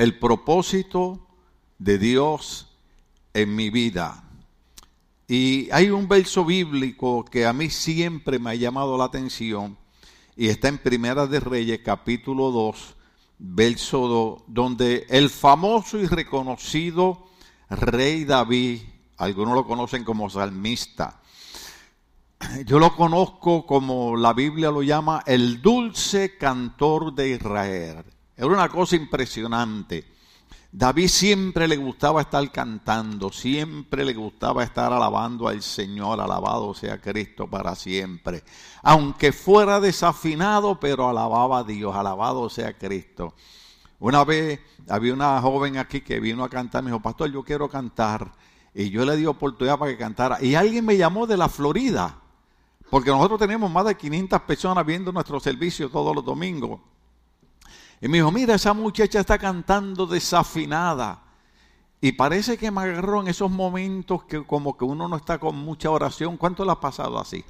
el propósito de Dios en mi vida. Y hay un verso bíblico que a mí siempre me ha llamado la atención y está en Primera de Reyes capítulo 2, verso 2, donde el famoso y reconocido rey David, algunos lo conocen como salmista, yo lo conozco como la Biblia lo llama el dulce cantor de Israel. Era una cosa impresionante. David siempre le gustaba estar cantando, siempre le gustaba estar alabando al Señor, alabado sea Cristo para siempre. Aunque fuera desafinado, pero alababa a Dios, alabado sea Cristo. Una vez había una joven aquí que vino a cantar, me dijo, pastor, yo quiero cantar. Y yo le di oportunidad para que cantara. Y alguien me llamó de la Florida, porque nosotros tenemos más de 500 personas viendo nuestro servicio todos los domingos. Y me dijo, mira, esa muchacha está cantando desafinada. Y parece que me agarró en esos momentos que como que uno no está con mucha oración. ¿Cuánto le ha pasado así?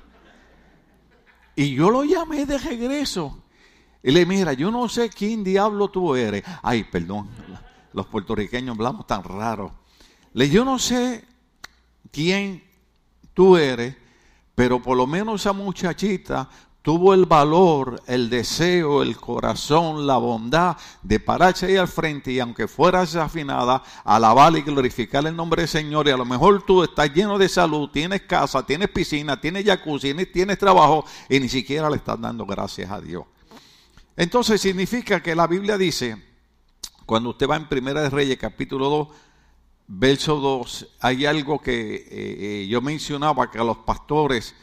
Y yo lo llamé de regreso. Y le mira, yo no sé quién diablo tú eres. Ay, perdón, los puertorriqueños hablamos tan raro. Le yo no sé quién tú eres, pero por lo menos esa muchachita tuvo el valor, el deseo, el corazón, la bondad de pararse ahí al frente y aunque fuera desafinada, alabar y glorificar el nombre del Señor. Y a lo mejor tú estás lleno de salud, tienes casa, tienes piscina, tienes jacuzzi, tienes, trabajo y ni siquiera le estás dando gracias a Dios. Entonces significa que la Biblia dice, cuando usted va en Primera de Reyes capítulo 2, verso 2, hay algo que eh, eh, yo mencionaba que a los pastores,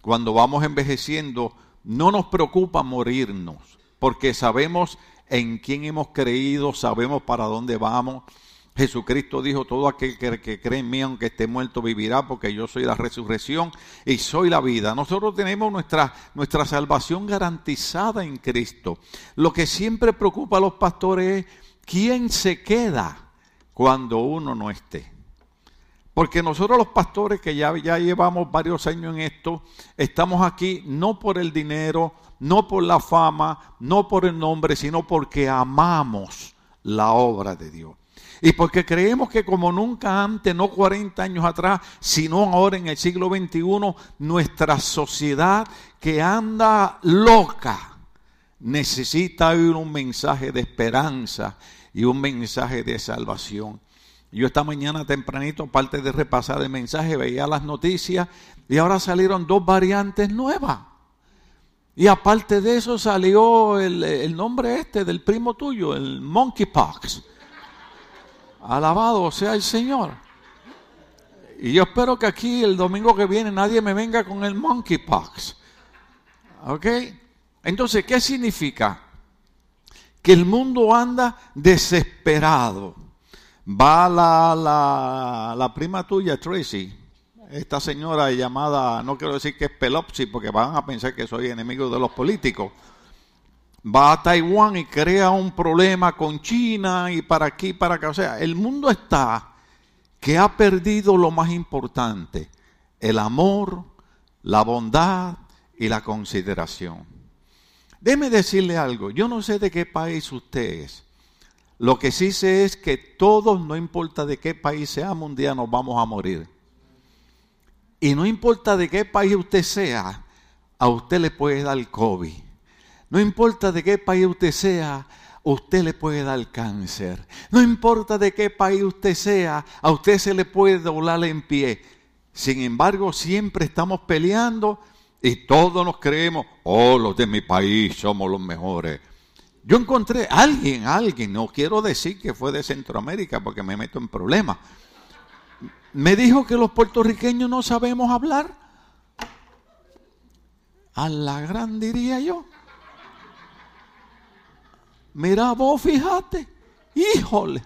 cuando vamos envejeciendo, no nos preocupa morirnos, porque sabemos en quién hemos creído, sabemos para dónde vamos. Jesucristo dijo, todo aquel que, cree en mí, aunque esté muerto, vivirá, porque yo soy la resurrección y soy la vida. Nosotros tenemos nuestra, nuestra salvación garantizada en Cristo. Lo que siempre preocupa a los pastores es quién se queda cuando uno no esté. Porque nosotros los pastores que ya, ya llevamos varios años en esto, estamos aquí no por el dinero, no por la fama, no por el nombre, sino porque amamos la obra de Dios. Y porque creemos que como nunca antes, no 40 años atrás, sino ahora en el siglo XXI, nuestra sociedad que anda loca necesita oír un mensaje de esperanza y un mensaje de salvación. Yo esta mañana tempranito, aparte de repasar el mensaje, veía las noticias y ahora salieron dos variantes nuevas. Y aparte de eso salió el, nombre este del primo tuyo, el monkeypox. Alabado sea el Señor. Y yo espero que aquí el domingo que viene nadie me venga con el monkeypox. ¿Ok? Entonces, ¿qué significa? Que el mundo anda desesperado Va la, la, la prima tuya, Tracy, esta señora llamada, no quiero decir que es Pelopsi, porque van a pensar que soy enemigo de los políticos. Va a Taiwán y crea un problema con China y para aquí, para acá. O sea, el mundo está que ha perdido lo más importante, el amor, la bondad y la consideración. Déjeme decirle algo, yo no sé de qué país usted es, lo que sí sé es que todos, no importa de qué país seamos, un día nos vamos a morir. Y no importa de qué país usted sea, a usted le puede dar COVID. No importa de qué país usted sea, usted le puede dar cáncer. No importa de qué país usted sea, a usted se le puede doblar en pie. Sin embargo, siempre estamos peleando y todos nos creemos, oh, los de mi país somos los mejores. Yo encontré a alguien, alguien, no quiero decir que fue de Centroamérica porque me meto en problemas. Me dijo que los puertorriqueños no sabemos hablar. A la gran diría yo. Mira vos, fíjate. Híjole.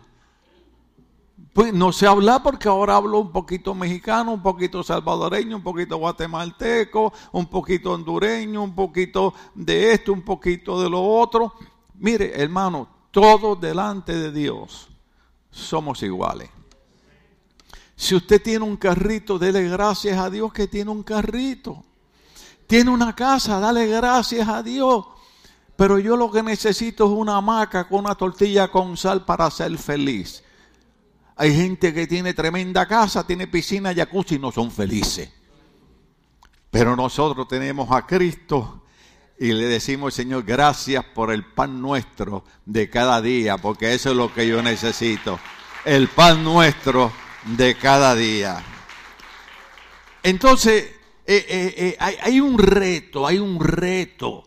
Pues no sé hablar porque ahora hablo un poquito mexicano, un poquito salvadoreño, un poquito guatemalteco, un poquito hondureño, un poquito de esto, un poquito de lo otro. Mire, hermano, todos delante de Dios somos iguales. Si usted tiene un carrito, dele gracias a Dios que tiene un carrito. Tiene una casa, dale gracias a Dios. pero yo lo que necesito es una hamaca con una tortilla con sal para ser feliz. Hay gente que tiene tremenda casa, tiene piscina, jacuzzi y no son felices. Pero nosotros tenemos a Cristo y le decimos, Señor, gracias por el pan nuestro de cada día, porque eso es lo que yo necesito. El pan nuestro de cada día. Entonces, eh, eh, eh, hay, un reto, hay un reto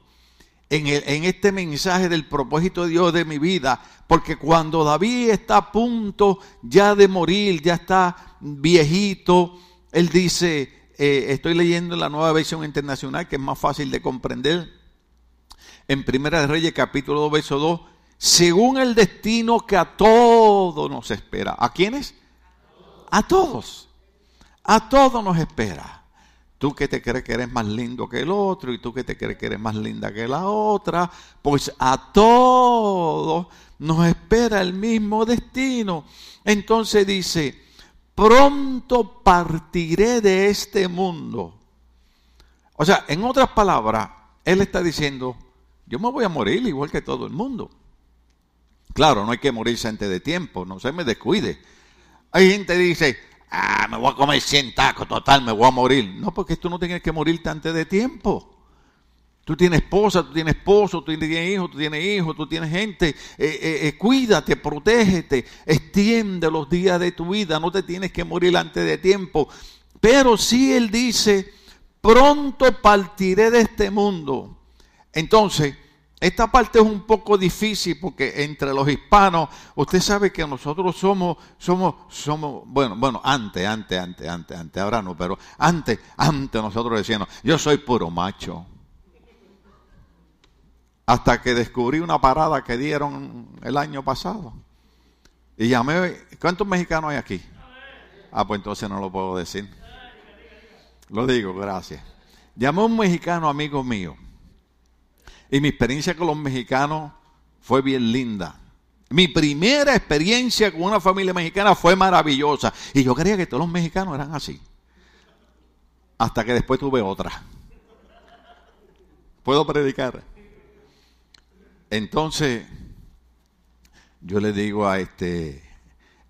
en, en este mensaje del propósito de Dios de mi vida, porque cuando David está a punto ya de morir, ya está viejito, él dice, estoy leyendo la nueva versión internacional que es más fácil de comprender en Primera de Reyes capítulo 2, verso 2, según el destino que a todos nos espera. ¿A quiénes? A todos. A todos nos espera. Tú que te crees que eres más lindo que el otro y tú que te crees que eres más linda que la otra, pues a todos nos espera el mismo destino. Entonces dice, pronto partiré de este mundo. O sea, en otras palabras, él está diciendo, yo me voy a morir igual que todo el mundo. Claro, no hay que morirse antes de tiempo, no se me descuide. Hay gente que dice, ah, me voy a comer 100 tacos, total, me voy a morir. No, porque tú no tienes que morirte antes de tiempo. Tú tienes esposa, tú tienes esposo, tú tienes hijos, tú tienes hijos, tú tienes gente. Eh, eh, eh, cuídate, protégete, extiende los días de tu vida, no te tienes que morir antes de tiempo. Pero si Él dice, pronto partiré de este mundo. Entonces, esta parte es un poco difícil porque entre los hispanos, usted sabe que nosotros somos, somos, somos, bueno, bueno, antes, antes, antes, antes, antes, ahora no, pero antes, antes nosotros decíamos, yo soy puro macho. Hasta que descubrí una parada que dieron el año pasado. Y llamé, ¿cuántos mexicanos hay aquí? Ah, pues entonces no lo puedo decir. Lo digo, gracias. Llamé a un mexicano amigo mío y mi experiencia con los mexicanos fue bien linda. Mi primera experiencia con una familia mexicana fue maravillosa. Y yo creía que todos los mexicanos eran así. Hasta que después tuve otra. ¿Puedo predicar? Entonces, yo le digo a este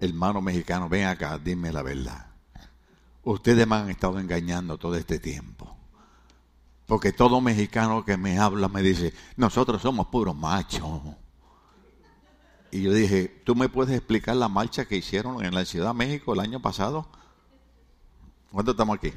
hermano mexicano, ven acá, dime la verdad. Ustedes me han estado engañando todo este tiempo. Porque todo mexicano que me habla me dice, nosotros somos puros machos. Y yo dije, ¿tú me puedes explicar la marcha que hicieron en la Ciudad de México el año pasado? ¿Cuánto estamos aquí?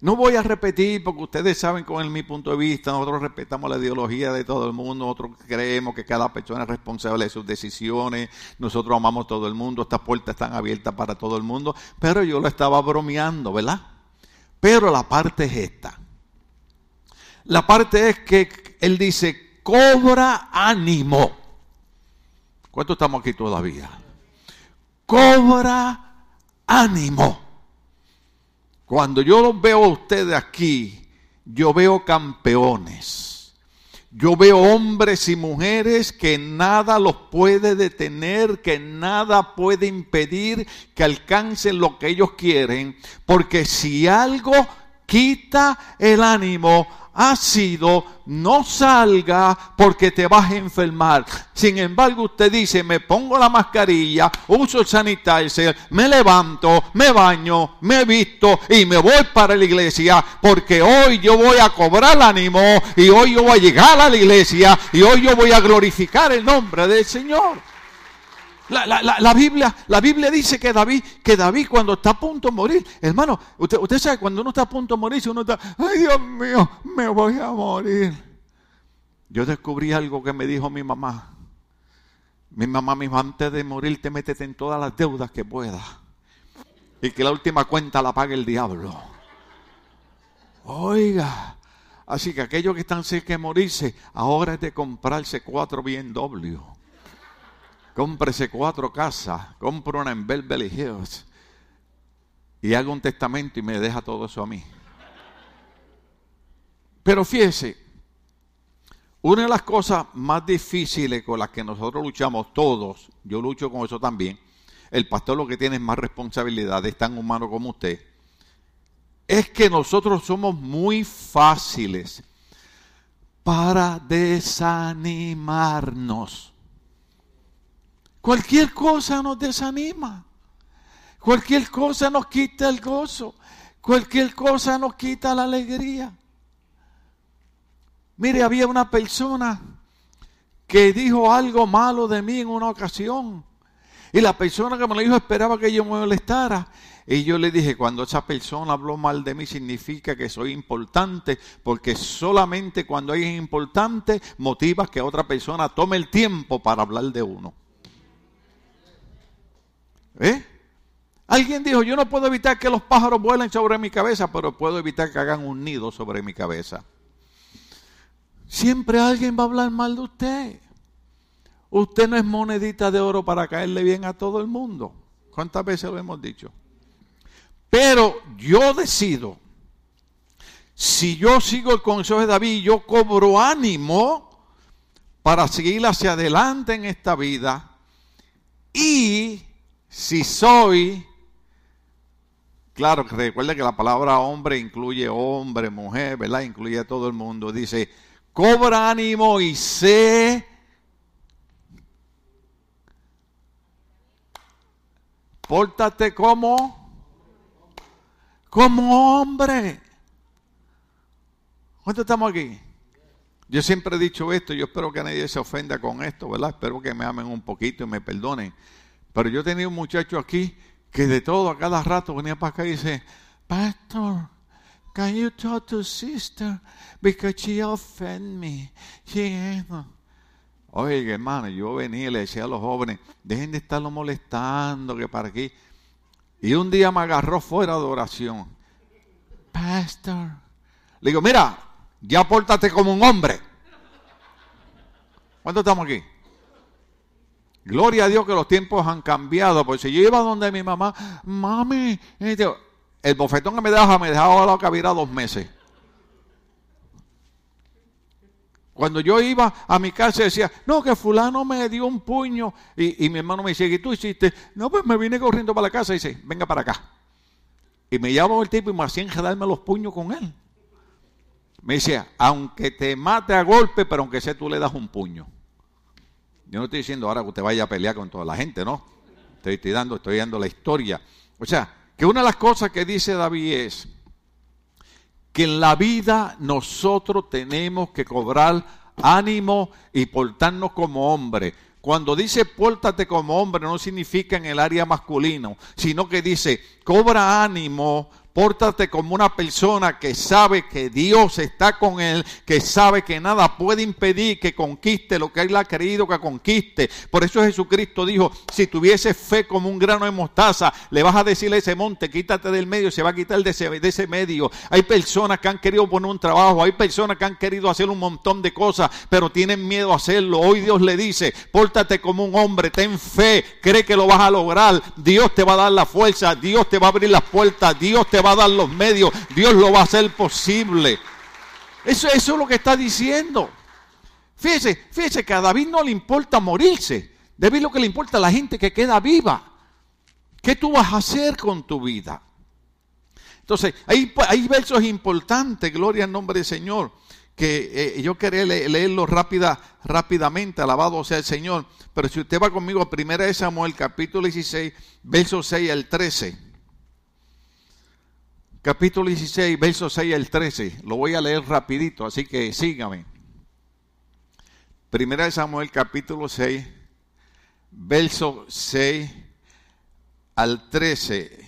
No voy a repetir porque ustedes saben con mi punto de vista, nosotros respetamos la ideología de todo el mundo, nosotros creemos que cada persona es responsable de sus decisiones, nosotros amamos todo el mundo, estas puertas están abiertas para todo el mundo, pero yo lo estaba bromeando, ¿verdad? Pero la parte es esta. La parte es que él dice, cobra ánimo. ¿Cuánto estamos aquí todavía? Cobra ánimo. Cuando yo los veo a ustedes aquí, yo veo campeones yo veo hombres y mujeres que nada los puede detener, que nada puede impedir que alcancen lo que ellos quieren, porque si algo quita el ánimo ha sido no salga porque te vas a enfermar. Sin embargo, usted dice, me pongo la mascarilla, uso el sanitizer, me levanto, me baño, me visto y me voy para la iglesia porque hoy yo voy a cobrar ánimo y hoy yo voy a llegar a la iglesia y hoy yo voy a glorificar el nombre del Señor. La, Biblia, la Biblia dice que David, que David cuando está a punto de morir, hermano, usted, usted sabe, cuando uno está a punto de morir, uno está, ay Dios mío, me voy a morir. Yo descubrí algo que me dijo mi mamá. Mi mamá me dijo, antes de morir te métete en todas las deudas que puedas. Y que la última cuenta la pague el diablo. Oiga, así que aquellos que están cerca de morirse, ahora es de comprarse cuatro bien dobles cómprese cuatro casas, compro una en Beverly Hills y haga un testamento y me deja todo eso a mí. Pero fíjese, una de las cosas más difíciles con las que nosotros luchamos todos, yo lucho con eso también, el pastor lo que tiene es más responsabilidad, es tan humano como usted, es que nosotros somos muy fáciles para desanimarnos. Cualquier cosa nos desanima. Cualquier cosa nos quita el gozo. Cualquier cosa nos quita la alegría. Mire, había una persona que dijo algo malo de mí en una ocasión. Y la persona que me lo dijo esperaba que yo me molestara. Y yo le dije, cuando esa persona habló mal de mí significa que soy importante, porque solamente cuando alguien importante motiva que otra persona tome el tiempo para hablar de uno. ¿Eh? Alguien dijo, yo no puedo evitar que los pájaros vuelen sobre mi cabeza, pero puedo evitar que hagan un nido sobre mi cabeza. Siempre alguien va a hablar mal de usted. Usted no es monedita de oro para caerle bien a todo el mundo. ¿Cuántas veces lo hemos dicho? Pero yo decido, si yo sigo el consejo de David, yo cobro ánimo para seguir hacia adelante en esta vida. Y si soy, claro, recuerde que la palabra hombre incluye hombre, mujer, ¿verdad? Incluye a todo el mundo. Dice, cobra ánimo y sé pórtate como como hombre. ¿Cuántos estamos aquí? Yo siempre he dicho esto, yo espero que nadie se ofenda con esto, ¿verdad? Espero que me amen un poquito y me perdonen. Pero yo tenía un muchacho aquí que de todo a cada rato venía para acá y dice, Pastor, can you talk to sister because she offend me? Oye, hermano, yo venía y le decía a los jóvenes, dejen de estarlo molestando, que para aquí. Y un día me agarró fuera de oración. Pastor. Le digo, mira, ya pórtate como un hombre. ¿Cuántos estamos aquí? Gloria a Dios que los tiempos han cambiado. Pues si yo iba donde mi mamá, mami, el bofetón que me dejaba, me dejaba la cabira dos meses. Cuando yo iba a mi casa decía, no, que fulano me dio un puño. Y, mi hermano me decía, ¿y tú hiciste? No, pues me vine corriendo para la casa y dice, venga para acá. Y me llamó el tipo y me hacía enredarme los puños con él. Me decía, aunque te mate a golpe, pero aunque sea tú le das un puño. Yo no estoy diciendo ahora que usted vaya a pelear con toda la gente, no. Estoy, estoy dando, estoy dando la historia. O sea, que una de las cosas que dice David es, que en la vida nosotros tenemos que cobrar ánimo y portarnos como hombre. Cuando dice pórtate como hombre no significa en el área masculino, sino que dice cobra ánimo Pórtate como una persona que sabe que Dios está con él, que sabe que nada puede impedir que conquiste lo que él ha querido que conquiste. Por eso Jesucristo dijo, si tuviese fe como un grano de mostaza, le vas a decirle a ese monte, quítate del medio, se va a quitar de ese, de ese medio. Hay personas que han querido poner un trabajo, hay personas que han querido hacer un montón de cosas, pero tienen miedo a hacerlo. Hoy Dios le dice, pórtate como un hombre, ten fe, cree que lo vas a lograr. Dios te va a dar la fuerza, Dios te va a abrir las puertas, Dios te va a dar los medios, Dios lo va a hacer posible. Eso, es lo que está diciendo. Fíjese, fíjese que a David no le importa morirse. David lo que le importa a la gente que queda viva. ¿Qué tú vas a hacer con tu vida? Entonces, hay, versos importantes, gloria al nombre del Señor, que eh, yo quería leerlo rápida, rápidamente, alabado sea el Señor. Pero si usted va conmigo a 1 Samuel, capítulo 16, versos 6 al 13 capítulo 16, versos 6 al 13. Lo voy a leer rapidito, así que sígame. Primera de Samuel, capítulo 6, verso 6 al 13.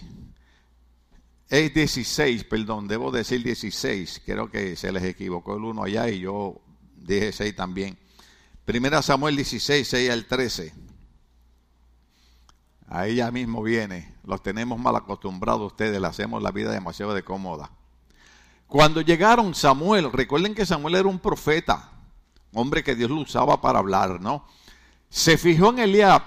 Es 16, perdón, debo decir 16. Creo que se les equivocó el uno allá y yo dije 6 también. Primera Samuel 16, 6 al 13. Ahí ya mismo viene. Los tenemos mal acostumbrados ustedes, le hacemos la vida demasiado de cómoda. Cuando llegaron Samuel, recuerden que Samuel era un profeta, hombre que Dios lo usaba para hablar, ¿no? Se fijó en Eliab.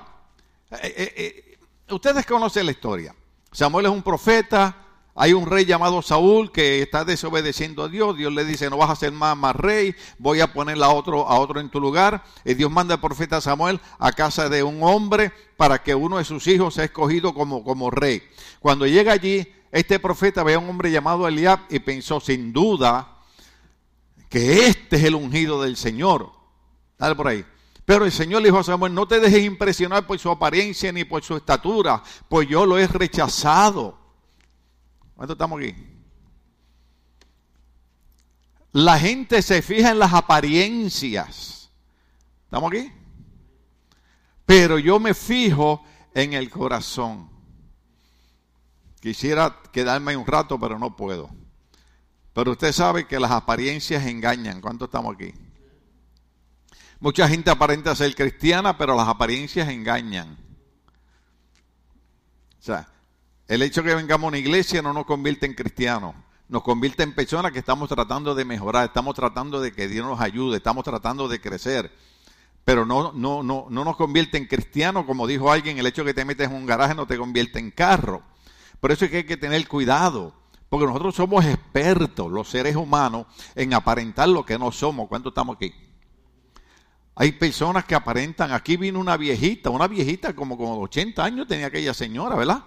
Eh, eh, eh, ustedes conocen la historia. Samuel es un profeta, hay un rey llamado Saúl que está desobedeciendo a Dios. Dios le dice, no vas a ser más, más rey, voy a poner a otro, a otro en tu lugar. Y Dios manda al profeta Samuel a casa de un hombre para que uno de sus hijos sea escogido como, como rey. Cuando llega allí, este profeta ve a un hombre llamado Eliab y pensó, sin duda, que este es el ungido del Señor. Dale por ahí. Pero el Señor le dijo a Samuel, no te dejes impresionar por su apariencia ni por su estatura, pues yo lo he rechazado. ¿Cuánto estamos aquí? La gente se fija en las apariencias. ¿Estamos aquí? Pero yo me fijo en el corazón. Quisiera quedarme un rato, pero no puedo. Pero usted sabe que las apariencias engañan. ¿Cuánto estamos aquí? Mucha gente aparenta ser cristiana, pero las apariencias engañan. O sea, el hecho de que vengamos a una iglesia no nos convierte en cristianos, nos convierte en personas que estamos tratando de mejorar, estamos tratando de que Dios nos ayude, estamos tratando de crecer. Pero no, no, no, no nos convierte en cristianos, como dijo alguien, el hecho de que te metes en un garaje no te convierte en carro. Por eso es que hay que tener cuidado, porque nosotros somos expertos, los seres humanos, en aparentar lo que no somos. ¿Cuánto estamos aquí? Hay personas que aparentan, aquí vino una viejita, una viejita como con 80 años tenía aquella señora, ¿verdad?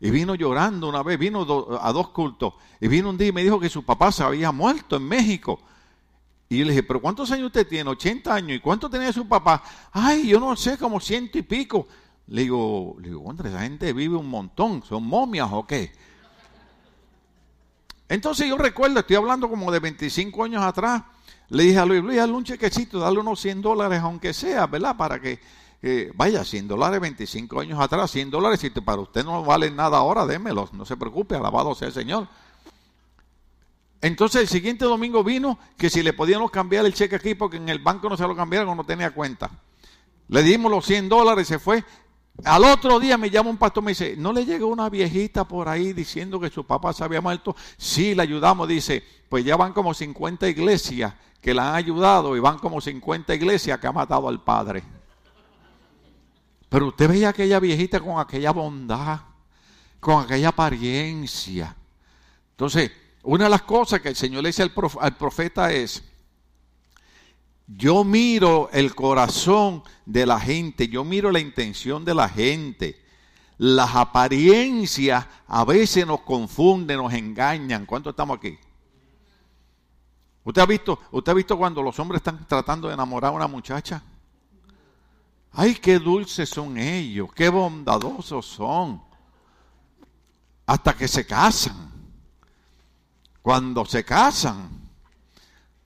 Y vino llorando una vez, vino a dos cultos. Y vino un día y me dijo que su papá se había muerto en México. Y le dije, ¿pero cuántos años usted tiene? 80 años. ¿Y cuánto tenía su papá? Ay, yo no sé, como ciento y pico. Le digo, le digo, hombre, esa gente vive un montón. ¿Son momias o qué? Entonces yo recuerdo, estoy hablando como de 25 años atrás, le dije a Luis, Luis, dale un chequecito, dale unos 100 dólares, aunque sea, ¿verdad? Para que, vaya, 100 dólares 25 años atrás, 100 dólares, si para usted no vale nada ahora, démelos, no se preocupe, alabado sea el Señor. Entonces el siguiente domingo vino que si le podíamos cambiar el cheque aquí porque en el banco no se lo cambiaron o no tenía cuenta. Le dimos los 100 dólares, se fue. Al otro día me llama un pastor y me dice, ¿no le llegó una viejita por ahí diciendo que su papá se había muerto? Sí, le ayudamos, dice, pues ya van como 50 iglesias que la han ayudado y van como 50 iglesias que ha matado al padre. Pero usted veía aquella viejita con aquella bondad, con aquella apariencia. Entonces, una de las cosas que el Señor le dice al profeta es, yo miro el corazón de la gente, yo miro la intención de la gente. Las apariencias a veces nos confunden, nos engañan. ¿Cuánto estamos aquí? ¿Usted ha visto, usted ha visto cuando los hombres están tratando de enamorar a una muchacha? Ay, qué dulces son ellos, qué bondadosos son. Hasta que se casan. Cuando se casan,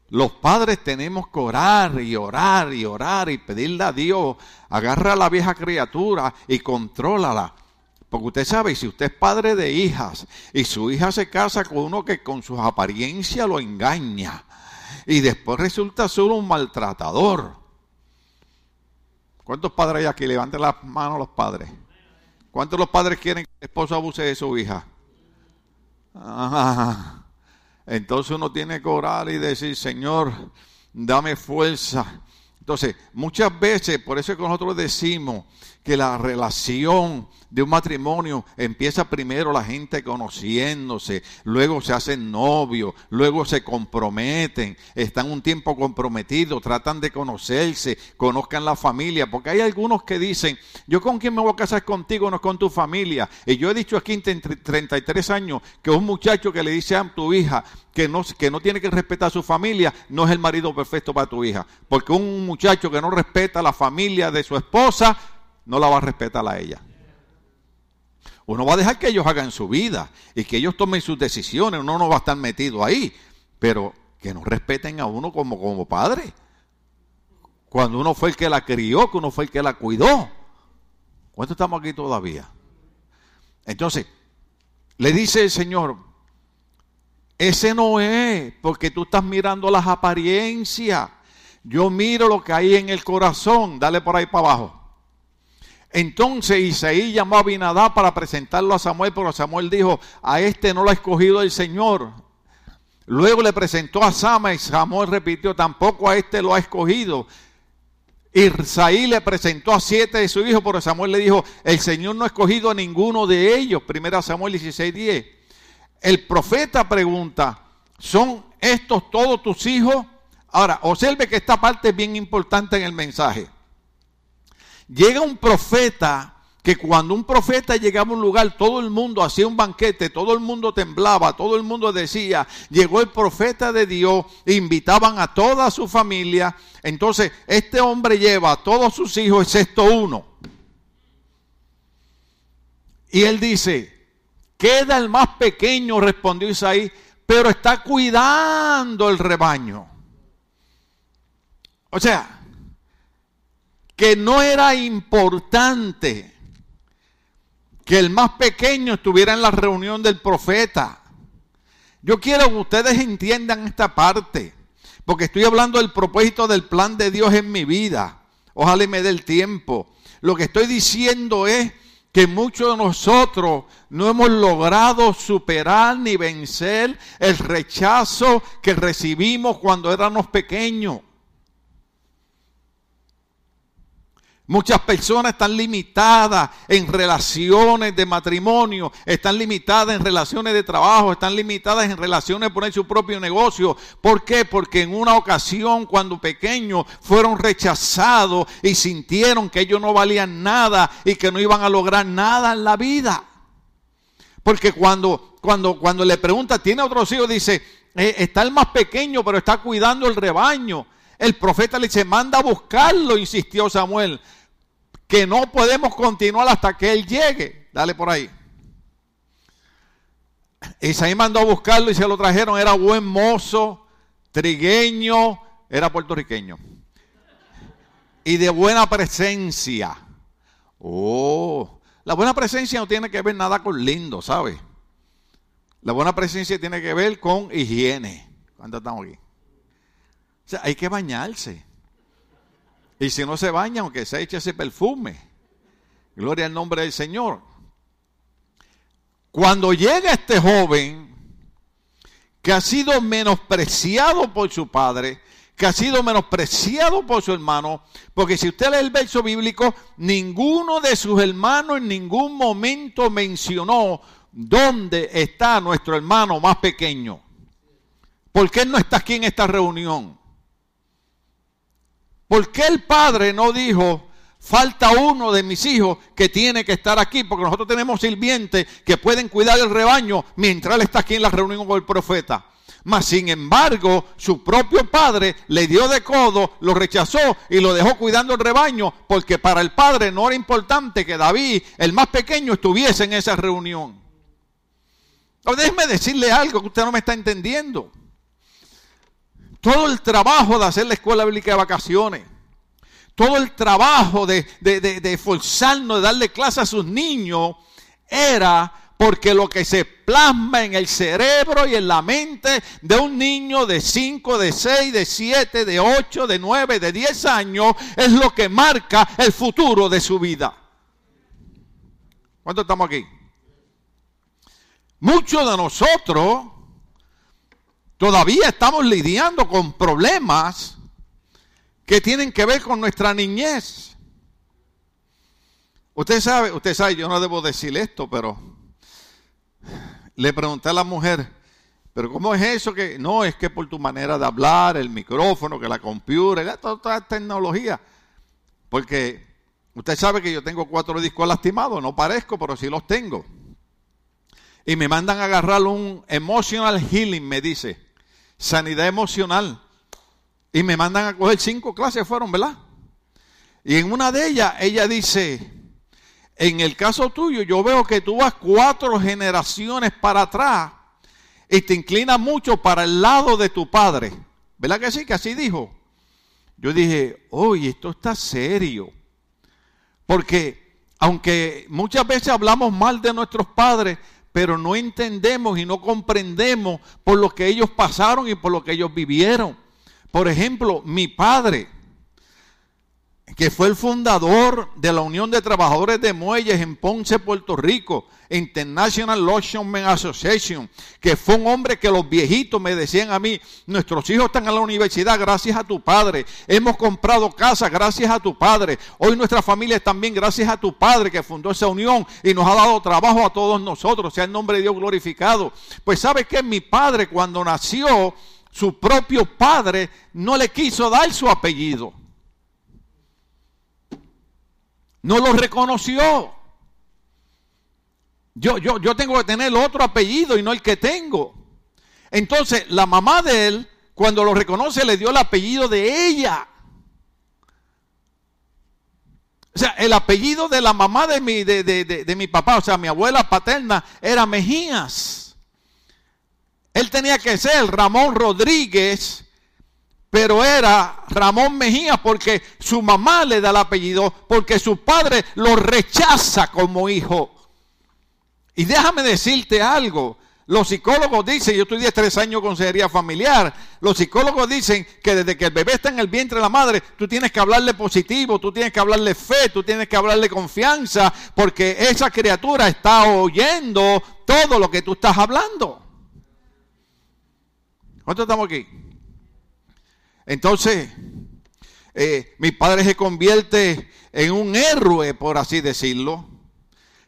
los padres tenemos que orar y orar y orar y pedirle a Dios, agarra a la vieja criatura y contrólala. Porque usted sabe, si usted es padre de hijas y su hija se casa con uno que con sus apariencias lo engaña y después resulta solo un maltratador. ¿Cuántos padres hay aquí? Levanten las manos los padres. ¿Cuántos los padres quieren que el esposo abuse de su hija? Ajá. Entonces uno tiene que orar y decir, Señor, dame fuerza. Entonces, muchas veces, por eso es que nosotros decimos que la relación de un matrimonio empieza primero la gente conociéndose, luego se hacen novios, luego se comprometen, están un tiempo comprometidos, tratan de conocerse, conozcan la familia, porque hay algunos que dicen, yo con quién me voy a casar contigo, no con tu familia. Y yo he dicho aquí en 33 años que un muchacho que le dice a tu hija que no, que no tiene que respetar a su familia, no es el marido perfecto para tu hija. Porque un muchacho que no respeta la familia de su esposa, no la va a respetar a ella. Uno va a dejar que ellos hagan su vida y que ellos tomen sus decisiones, uno no va a estar metido ahí, pero que no respeten a uno como, como padre. Cuando uno fue el que la crió, que uno fue el que la cuidó. ¿Cuánto estamos aquí todavía? Entonces, le dice el Señor, ese no es, porque tú estás mirando las apariencias. Yo miro lo que hay en el corazón. Dale por ahí para abajo. Entonces Isaí llamó a Abinadá para presentarlo a Samuel, pero Samuel dijo, a este no lo ha escogido el Señor. Luego le presentó a Sama y Samuel repitió, tampoco a este lo ha escogido. Isaí le presentó a siete de sus hijos, pero Samuel le dijo, el Señor no ha escogido a ninguno de ellos. Primera Samuel 16, El profeta pregunta, ¿son estos todos tus hijos? Ahora, observe que esta parte es bien importante en el mensaje. Llega un profeta que cuando un profeta llegaba a un lugar, todo el mundo hacía un banquete, todo el mundo temblaba, todo el mundo decía, llegó el profeta de Dios, invitaban a toda su familia. Entonces, este hombre lleva a todos sus hijos, excepto uno. Y él dice, queda el más pequeño, respondió Isaí, pero está cuidando el rebaño. O sea, que no era importante que el más pequeño estuviera en la reunión del profeta. Yo quiero que ustedes entiendan esta parte, porque estoy hablando del propósito del plan de Dios en mi vida. Ojalá me dé el tiempo. Lo que estoy diciendo es que muchos de nosotros no hemos logrado superar ni vencer el rechazo que recibimos cuando éramos pequeños. Muchas personas están limitadas en relaciones de matrimonio, están limitadas en relaciones de trabajo, están limitadas en relaciones de poner su propio negocio. ¿Por qué? Porque en una ocasión cuando pequeños fueron rechazados y sintieron que ellos no valían nada y que no iban a lograr nada en la vida. Porque cuando, cuando, cuando le pregunta, ¿tiene otros hijos? Dice, eh, está el más pequeño, pero está cuidando el rebaño. El profeta le dice, manda a buscarlo, insistió Samuel que no podemos continuar hasta que Él llegue. Dale por ahí. Isaí mandó a buscarlo y se lo trajeron. Era buen mozo, trigueño, era puertorriqueño. Y de buena presencia. Oh, la buena presencia no tiene que ver nada con lindo, ¿sabe? La buena presencia tiene que ver con higiene. ¿Cuánto estamos aquí? O sea, hay que bañarse. Y si no se baña, aunque se eche ese perfume. Gloria al nombre del Señor. Cuando llega este joven que ha sido menospreciado por su padre, que ha sido menospreciado por su hermano, porque si usted lee el verso bíblico, ninguno de sus hermanos en ningún momento mencionó dónde está nuestro hermano más pequeño. ¿Por qué él no está aquí en esta reunión? ¿Por qué el padre no dijo, falta uno de mis hijos que tiene que estar aquí? Porque nosotros tenemos sirvientes que pueden cuidar el rebaño mientras él está aquí en la reunión con el profeta. Mas, sin embargo, su propio padre le dio de codo, lo rechazó y lo dejó cuidando el rebaño, porque para el padre no era importante que David, el más pequeño, estuviese en esa reunión. déjeme decirle algo que usted no me está entendiendo todo el trabajo de hacer la escuela bíblica de vacaciones, todo el trabajo de, de, esforzarnos, de darle clase a sus niños, era porque lo que se plasma en el cerebro y en la mente de un niño de 5, de 6, de 7, de 8, de 9, de 10 años es lo que marca el futuro de su vida. ¿Cuántos estamos aquí? Muchos de nosotros Todavía estamos lidiando con problemas que tienen que ver con nuestra niñez. Usted sabe, usted sabe, yo no debo decir esto, pero le pregunté a la mujer, pero ¿cómo es eso que no es que por tu manera de hablar, el micrófono, que la computadora, toda esta tecnología? Porque usted sabe que yo tengo cuatro discos lastimados, no parezco, pero sí los tengo. Y me mandan a agarrar un emotional healing, me dice sanidad emocional. Y me mandan a coger cinco clases, fueron, ¿verdad? Y en una de ellas, ella dice, en el caso tuyo, yo veo que tú vas cuatro generaciones para atrás y te inclinas mucho para el lado de tu padre. ¿Verdad que sí? Que así dijo. Yo dije, oye, esto está serio. Porque aunque muchas veces hablamos mal de nuestros padres, pero no entendemos y no comprendemos por lo que ellos pasaron y por lo que ellos vivieron. Por ejemplo, mi padre, que fue el fundador de la Unión de Trabajadores de Muelles en Ponce, Puerto Rico, International Longshoremen Association, que fue un hombre que los viejitos me decían a mí, nuestros hijos están en la universidad gracias a tu padre, hemos comprado casa gracias a tu padre, hoy nuestra familia también gracias a tu padre que fundó esa unión y nos ha dado trabajo a todos nosotros, sea el nombre de Dios glorificado. Pues sabe que mi padre cuando nació, su propio padre no le quiso dar su apellido. No lo reconoció. Yo, yo, yo tengo que tener otro apellido y no el que tengo. Entonces, la mamá de él, cuando lo reconoce, le dio el apellido de ella. O sea, el apellido de la mamá de mi, de, de, de, mi papá, o sea, mi abuela paterna, era Mejías. Él tenía que ser Ramón Rodríguez, pero era Ramón Mejías porque su mamá le da el apellido, porque su padre lo rechaza como hijo. Y déjame decirte algo, los psicólogos dicen, yo estudié tres años con consejería familiar, los psicólogos dicen que desde que el bebé está en el vientre de la madre, tú tienes que hablarle positivo, tú tienes que hablarle fe, tú tienes que hablarle confianza, porque esa criatura está oyendo todo lo que tú estás hablando. ¿Cuántos estamos aquí? Entonces, eh, mi padre se convierte en un héroe, por así decirlo,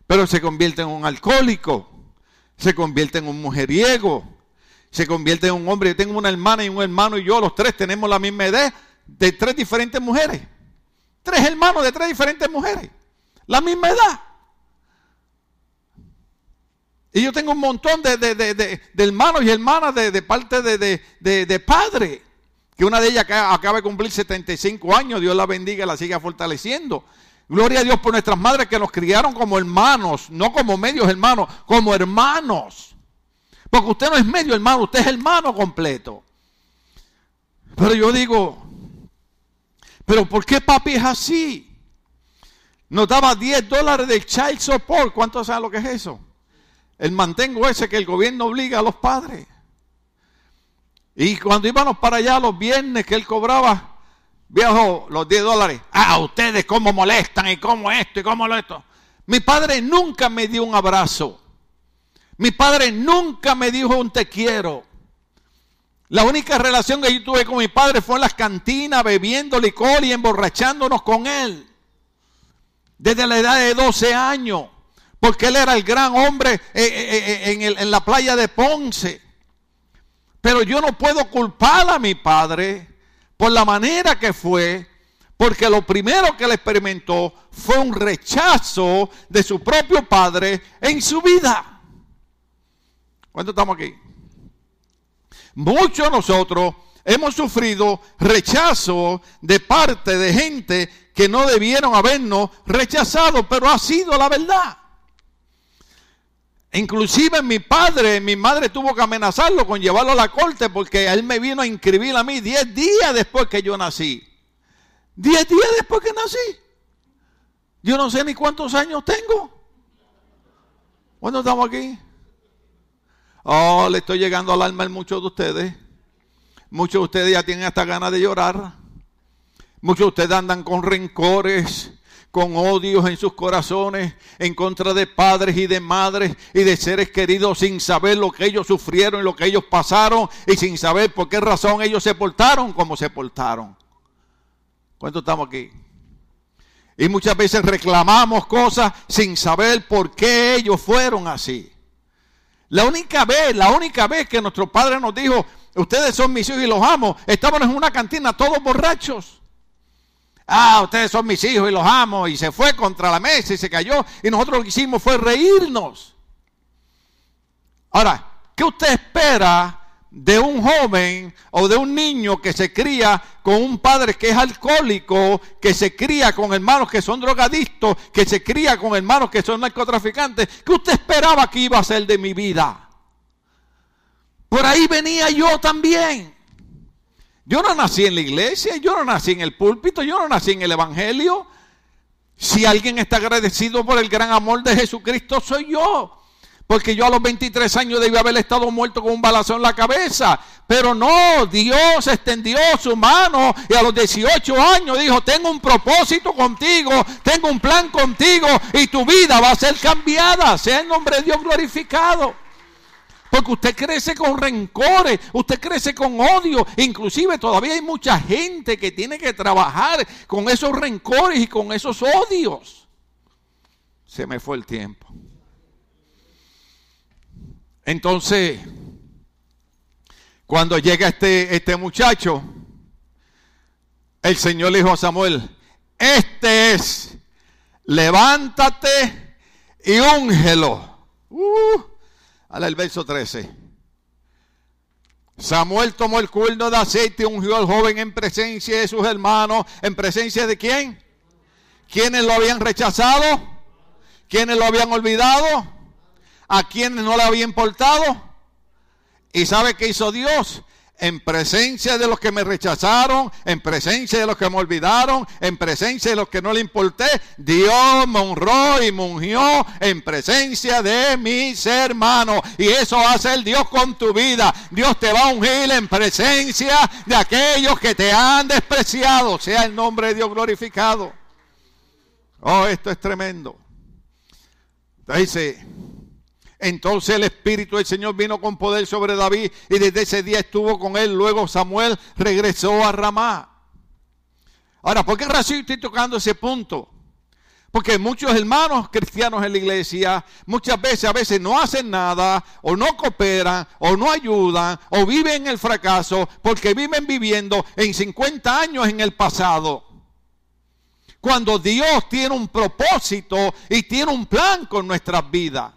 pero se convierte en un alcohólico se convierte en un mujeriego, se convierte en un hombre. Yo tengo una hermana y un hermano y yo, los tres tenemos la misma edad de tres diferentes mujeres. Tres hermanos de tres diferentes mujeres. La misma edad. Y yo tengo un montón de, de, hermanos y hermanas de, parte de, padre. Que una de ellas acaba de cumplir 75 años. Dios la bendiga y la siga fortaleciendo. Gloria a Dios por nuestras madres que nos criaron como hermanos, no como medios hermanos, como hermanos. Porque usted no es medio hermano, usted es hermano completo. Pero yo digo, pero ¿por qué papi es así? Nos daba 10 dólares de child support. ¿Cuánto sabe lo que es eso? El mantengo ese que el gobierno obliga a los padres. Y cuando íbamos para allá los viernes que él cobraba, viejo, los 10 dólares. Ah, ustedes cómo molestan y cómo esto y cómo lo esto. Mi padre nunca me dio un abrazo. Mi padre nunca me dijo un te quiero. La única relación que yo tuve con mi padre fue en las cantinas, bebiendo licor y emborrachándonos con él. Desde la edad de 12 años. Porque él era el gran hombre eh, eh, eh, en, en la playa de Ponce. Pero yo no puedo culpar a mi padre por la manera que fue, porque lo primero que él experimentó fue un rechazo de su propio padre en su vida. ¿Cuánto estamos aquí? Muchos de nosotros hemos sufrido rechazo de parte de gente que no debieron habernos rechazado, pero ha sido la verdad. Inclusive mi padre, mi madre tuvo que amenazarlo con llevarlo a la corte porque él me vino a inscribir a mí 10 días después que yo nací. 10 días después que nací. Yo no sé ni cuántos años tengo. ¿Cuándo estamos aquí? Oh, le estoy llegando al alma a muchos de ustedes. Muchos de ustedes ya tienen hasta ganas de llorar. Muchos de ustedes andan con rencores con odios en sus corazones en contra de padres y de madres y de seres queridos sin saber lo que ellos sufrieron y lo que ellos pasaron y sin saber por qué razón ellos se portaron como se portaron. ¿Cuánto estamos aquí? Y muchas veces reclamamos cosas sin saber por qué ellos fueron así. La única vez, la única vez que nuestro padre nos dijo, ustedes son mis hijos y los amo, estábamos en una cantina todos borrachos ah, ustedes son mis hijos y los amo, y se fue contra la mesa y se cayó, y nosotros lo que hicimos fue reírnos. Ahora, ¿qué usted espera de un joven o de un niño que se cría con un padre que es alcohólico, que se cría con hermanos que son drogadictos, que se cría con hermanos que son narcotraficantes? ¿Qué usted esperaba que iba a ser de mi vida? Por ahí venía yo también. Yo no nací en la iglesia, yo no nací en el púlpito, yo no nací en el Evangelio. Si alguien está agradecido por el gran amor de Jesucristo, soy yo. Porque yo a los 23 años debí haber estado muerto con un balazo en la cabeza. Pero no, Dios extendió su mano y a los 18 años dijo, tengo un propósito contigo, tengo un plan contigo y tu vida va a ser cambiada. Sea el nombre de Dios glorificado. Porque usted crece con rencores, usted crece con odio. Inclusive todavía hay mucha gente que tiene que trabajar con esos rencores y con esos odios. Se me fue el tiempo. Entonces, cuando llega este, este muchacho, el Señor le dijo a Samuel, este es, levántate y úngelo. Uh, al el verso 13. Samuel tomó el cuerno de aceite y ungió al joven en presencia de sus hermanos. ¿En presencia de quién? ¿Quiénes lo habían rechazado? ¿Quiénes lo habían olvidado? ¿A quienes no le había importado? ¿Y sabe qué hizo Dios? En presencia de los que me rechazaron, en presencia de los que me olvidaron, en presencia de los que no le importé, Dios me honró y me ungió en presencia de mis hermanos. Y eso hace el Dios con tu vida. Dios te va a ungir en presencia de aquellos que te han despreciado. Sea el nombre de Dios glorificado. Oh, esto es tremendo. dice, entonces el Espíritu del Señor vino con poder sobre David y desde ese día estuvo con él. Luego Samuel regresó a Ramá. Ahora, ¿por qué razón estoy tocando ese punto? Porque muchos hermanos cristianos en la iglesia muchas veces a veces no hacen nada o no cooperan o no ayudan o viven el fracaso porque viven viviendo en 50 años en el pasado. Cuando Dios tiene un propósito y tiene un plan con nuestras vidas.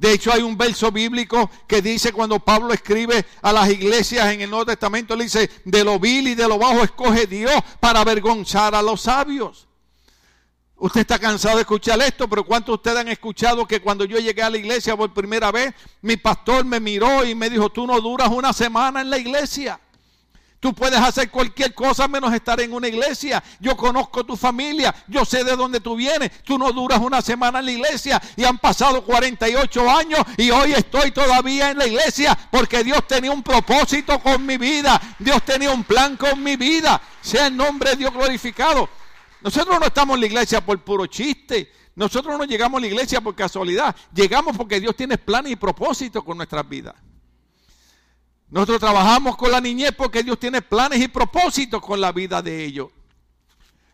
De hecho, hay un verso bíblico que dice cuando Pablo escribe a las iglesias en el Nuevo Testamento, le dice, de lo vil y de lo bajo escoge Dios para avergonzar a los sabios. Usted está cansado de escuchar esto, pero ¿cuántos de ustedes han escuchado que cuando yo llegué a la iglesia por primera vez, mi pastor me miró y me dijo, tú no duras una semana en la iglesia? Tú puedes hacer cualquier cosa menos estar en una iglesia. Yo conozco tu familia, yo sé de dónde tú vienes. Tú no duras una semana en la iglesia y han pasado 48 años y hoy estoy todavía en la iglesia porque Dios tenía un propósito con mi vida. Dios tenía un plan con mi vida. Sea el nombre de Dios glorificado. Nosotros no estamos en la iglesia por puro chiste. Nosotros no llegamos a la iglesia por casualidad. Llegamos porque Dios tiene planes y propósitos con nuestras vidas. Nosotros trabajamos con la niñez porque Dios tiene planes y propósitos con la vida de ellos.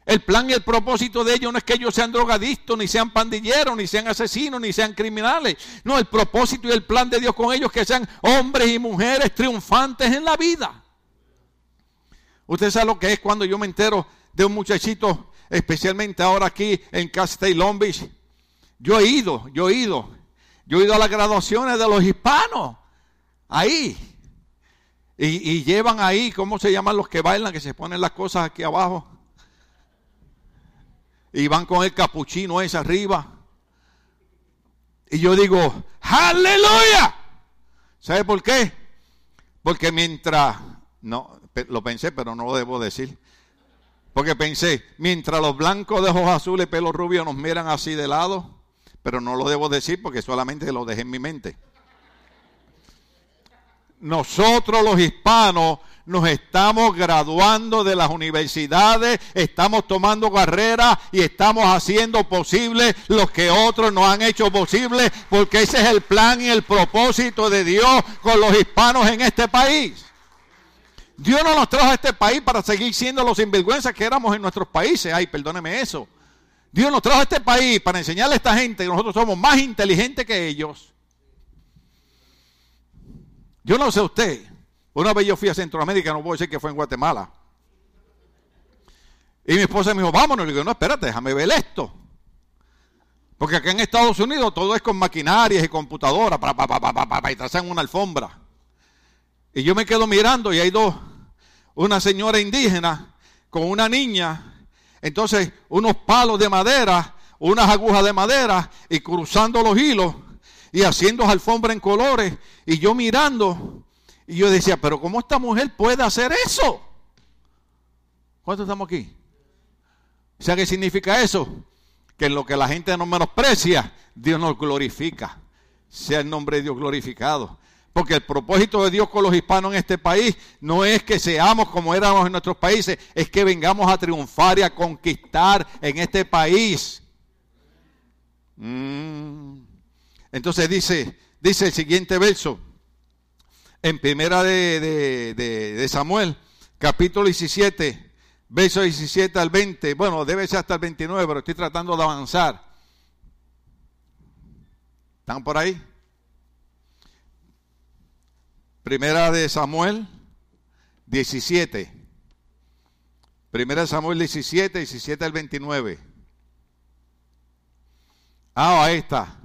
El plan y el propósito de ellos no es que ellos sean drogadictos, ni sean pandilleros, ni sean asesinos, ni sean criminales. No, el propósito y el plan de Dios con ellos es que sean hombres y mujeres triunfantes en la vida. Usted sabe lo que es cuando yo me entero de un muchachito, especialmente ahora aquí en Castell Long Beach. Yo he ido, yo he ido, yo he ido a las graduaciones de los hispanos. Ahí, y, llevan ahí, ¿cómo se llaman los que bailan? Que se ponen las cosas aquí abajo. Y van con el capuchino ese arriba. Y yo digo, aleluya. ¿Sabe por qué? Porque mientras, no, lo pensé, pero no lo debo decir. Porque pensé, mientras los blancos de ojos azules y pelo rubio nos miran así de lado, pero no lo debo decir porque solamente lo dejé en mi mente nosotros los hispanos nos estamos graduando de las universidades, estamos tomando carreras y estamos haciendo posible lo que otros no han hecho posible, porque ese es el plan y el propósito de Dios con los hispanos en este país. Dios no nos trajo a este país para seguir siendo los sinvergüenzas que éramos en nuestros países. Ay, perdóneme eso. Dios nos trajo a este país para enseñarle a esta gente que nosotros somos más inteligentes que ellos yo no sé usted. Una vez yo fui a Centroamérica, no puedo decir que fue en Guatemala. Y mi esposa me dijo, vámonos. Le digo, no, espérate, déjame ver esto. Porque acá en Estados Unidos todo es con maquinarias y computadoras, para, para, para, y trazan una alfombra. Y yo me quedo mirando y hay dos, una señora indígena con una niña, entonces unos palos de madera, unas agujas de madera y cruzando los hilos y haciendo alfombra en colores. Y yo mirando, y yo decía, pero ¿cómo esta mujer puede hacer eso? ¿Cuántos estamos aquí? O sea, ¿qué significa eso? Que en lo que la gente nos menosprecia, Dios nos glorifica. Sea el nombre de Dios glorificado. Porque el propósito de Dios con los hispanos en este país no es que seamos como éramos en nuestros países, es que vengamos a triunfar y a conquistar en este país. Mm. Entonces dice, dice el siguiente verso, en primera de, Samuel, capítulo 17, verso 17 al 20, bueno, debe ser hasta el 29, pero estoy tratando de avanzar. ¿Están por ahí? Primera de Samuel 17. Primera de Samuel 17, 17 al 29. Ah, ahí está.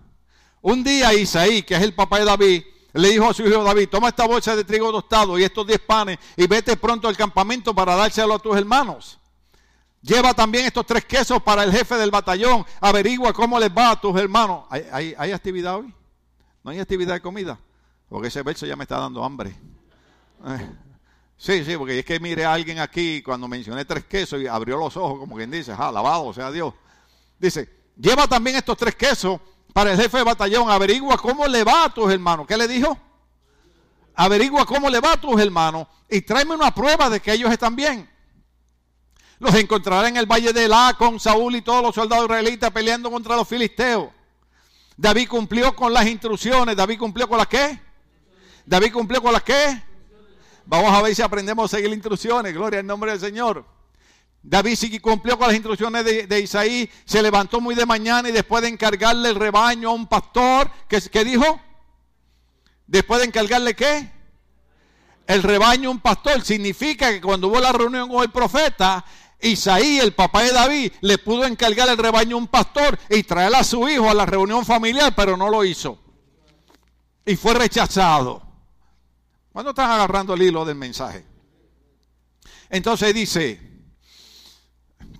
Un día Isaí, que es el papá de David, le dijo a su hijo David, toma esta bolsa de trigo tostado y estos diez panes y vete pronto al campamento para dárselo a tus hermanos. Lleva también estos tres quesos para el jefe del batallón. Averigua cómo les va a tus hermanos. ¿Hay, actividad hoy? ¿No hay actividad de comida? Porque ese verso ya me está dando hambre. Eh, sí, sí, porque es que mire a alguien aquí cuando mencioné tres quesos y abrió los ojos como quien dice, ah, alabado sea Dios. Dice, lleva también estos tres quesos para el jefe de batallón, averigua cómo le va a tus hermanos. ¿Qué le dijo? Averigua cómo le va a tus hermanos y tráeme una prueba de que ellos están bien. Los encontrará en el valle de Elá con Saúl y todos los soldados israelitas peleando contra los filisteos. David cumplió con las instrucciones. David cumplió con las qué? David cumplió con las qué? Vamos a ver si aprendemos a seguir las instrucciones. Gloria al nombre del Señor. David sí cumplió con las instrucciones de, Isaí, se levantó muy de mañana y después de encargarle el rebaño a un pastor, ¿qué, dijo? Después de encargarle qué? El rebaño a un pastor. Significa que cuando hubo la reunión con el profeta, Isaí, el papá de David, le pudo encargar el rebaño a un pastor y traer a su hijo a la reunión familiar, pero no lo hizo. Y fue rechazado. ¿Cuándo están agarrando el hilo del mensaje? Entonces dice,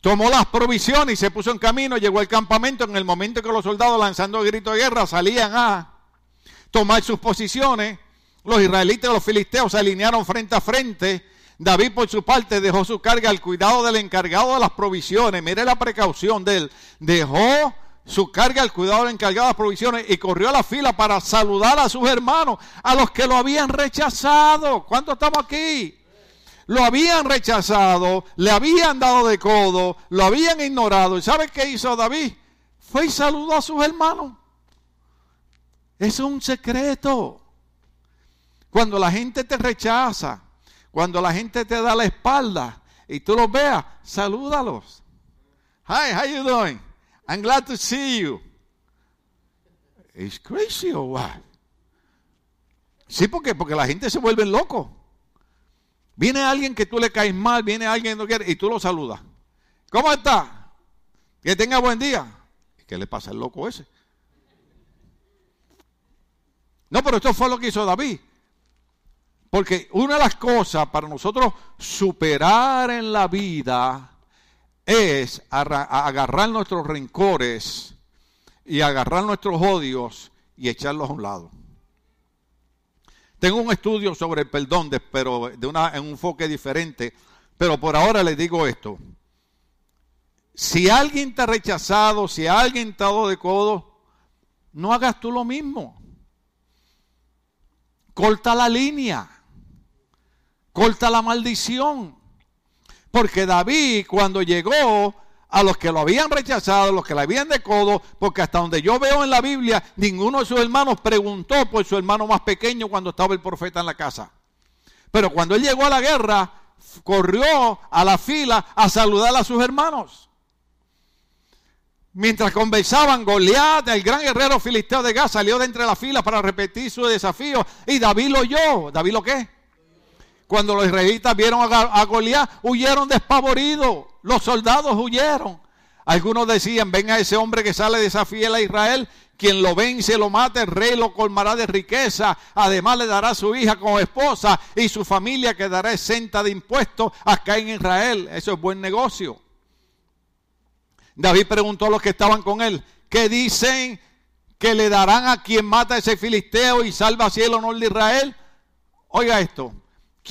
tomó las provisiones y se puso en camino, llegó al campamento en el momento que los soldados lanzando el grito de guerra salían a tomar sus posiciones. Los israelitas y los filisteos se alinearon frente a frente. David por su parte dejó su carga al cuidado del encargado de las provisiones. Mire la precaución de él. Dejó su carga al cuidado del encargado de las provisiones y corrió a la fila para saludar a sus hermanos, a los que lo habían rechazado. ¿Cuántos estamos aquí? Lo habían rechazado, le habían dado de codo, lo habían ignorado. ¿Y sabe qué hizo David? Fue y saludó a sus hermanos. Es un secreto. Cuando la gente te rechaza, cuando la gente te da la espalda y tú los veas, salúdalos. Hi, how you doing? I'm glad to see you. It's crazy or what? Sí, porque porque la gente se vuelve loco. Viene alguien que tú le caes mal, viene alguien que no quiere y tú lo saludas. ¿Cómo está? Que tenga buen día. ¿Qué le pasa al loco ese? No, pero esto fue lo que hizo David. Porque una de las cosas para nosotros superar en la vida es agarrar nuestros rencores y agarrar nuestros odios y echarlos a un lado. Tengo un estudio sobre el perdón, pero de una, en un enfoque diferente. Pero por ahora les digo esto. Si alguien te ha rechazado, si alguien te ha dado de codo, no hagas tú lo mismo. Corta la línea. Corta la maldición. Porque David cuando llegó a los que lo habían rechazado, a los que la habían de codo, porque hasta donde yo veo en la Biblia, ninguno de sus hermanos preguntó por su hermano más pequeño cuando estaba el profeta en la casa. Pero cuando él llegó a la guerra, corrió a la fila a saludar a sus hermanos. Mientras conversaban, Goliat, el gran guerrero filisteo de Gaza, salió de entre las filas para repetir su desafío. Y David lo oyó. ¿David lo qué? Cuando los israelitas vieron a, Goliat, huyeron despavoridos. Los soldados huyeron. Algunos decían, ven a ese hombre que sale de esa fiel a Israel, quien lo vence, lo mata, el rey lo colmará de riqueza, además le dará a su hija como esposa y su familia quedará exenta de impuestos acá en Israel. Eso es buen negocio. David preguntó a los que estaban con él, ¿qué dicen que le darán a quien mata a ese filisteo y salva el honor de Israel? Oiga esto,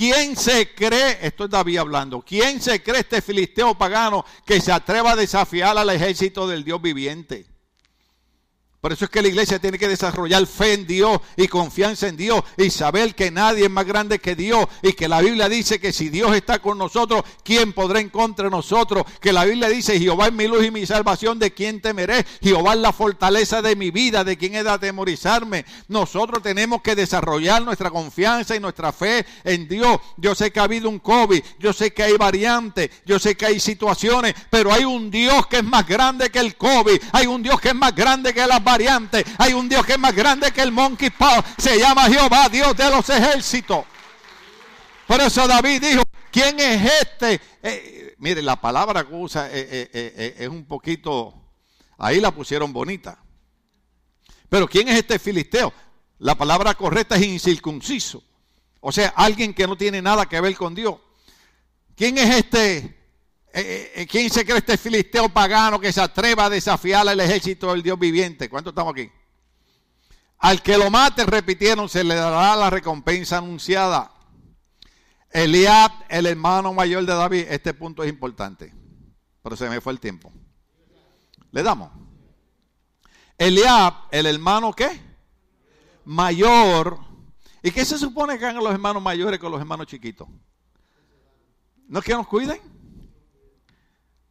¿Quién se cree, esto es David hablando, quién se cree este filisteo pagano que se atreva a desafiar al ejército del Dios viviente? Por eso es que la iglesia tiene que desarrollar fe en Dios y confianza en Dios y saber que nadie es más grande que Dios y que la Biblia dice que si Dios está con nosotros, ¿quién podrá en contra nosotros? Que la Biblia dice, Jehová es mi luz y mi salvación, ¿de quién temeré? Jehová es la fortaleza de mi vida, ¿de quién he de atemorizarme? Nosotros tenemos que desarrollar nuestra confianza y nuestra fe en Dios. Yo sé que ha habido un COVID, yo sé que hay variantes, yo sé que hay situaciones, pero hay un Dios que es más grande que el COVID, hay un Dios que es más grande que las Hay un Dios que es más grande que el monkey paw. Se llama Jehová, Dios de los ejércitos. Por eso David dijo, ¿quién es este? Eh, mire, la palabra que usa eh, eh, es un poquito, ahí la pusieron bonita. Pero ¿quién es este filisteo? La palabra correcta es incircunciso. O sea, alguien que no tiene nada que ver con Dios. ¿Quién es este? Eh, eh, eh, ¿Quién se cree este filisteo pagano que se atreva a desafiar al ejército del Dios viviente? ¿Cuántos estamos aquí? Al que lo mate, repitieron, se le dará la recompensa anunciada. Eliab, el hermano mayor de David, este punto es importante, pero se me fue el tiempo. Le damos. Eliab, el hermano qué? Mayor. ¿Y qué se supone que hagan los hermanos mayores con los hermanos chiquitos? ¿No es que nos cuiden?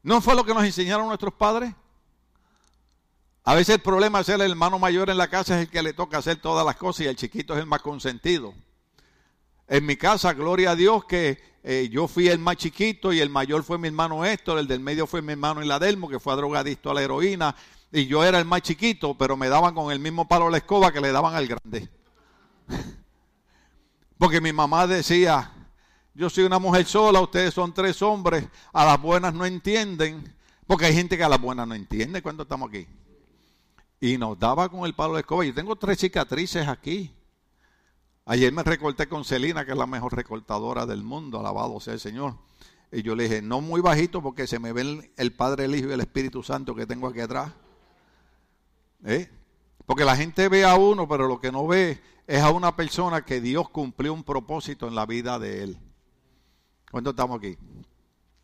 ¿No fue lo que nos enseñaron nuestros padres? A veces el problema ser el hermano mayor en la casa es el que le toca hacer todas las cosas y el chiquito es el más consentido. En mi casa, gloria a Dios que eh, yo fui el más chiquito y el mayor fue mi hermano Héctor, el del medio fue mi hermano Iladelmo, que fue a drogadicto a la heroína, y yo era el más chiquito, pero me daban con el mismo palo de la escoba que le daban al grande. Porque mi mamá decía, yo soy una mujer sola, ustedes son tres hombres, a las buenas no entienden, porque hay gente que a las buenas no entiende cuando estamos aquí. Y nos daba con el palo de escoba. Yo tengo tres cicatrices aquí. Ayer me recorté con Celina, que es la mejor recortadora del mundo, alabado sea el Señor. Y yo le dije, no muy bajito porque se me ven el Padre, el Hijo y el Espíritu Santo que tengo aquí atrás. ¿Eh? Porque la gente ve a uno, pero lo que no ve es a una persona que Dios cumplió un propósito en la vida de él. ¿Cuánto estamos aquí?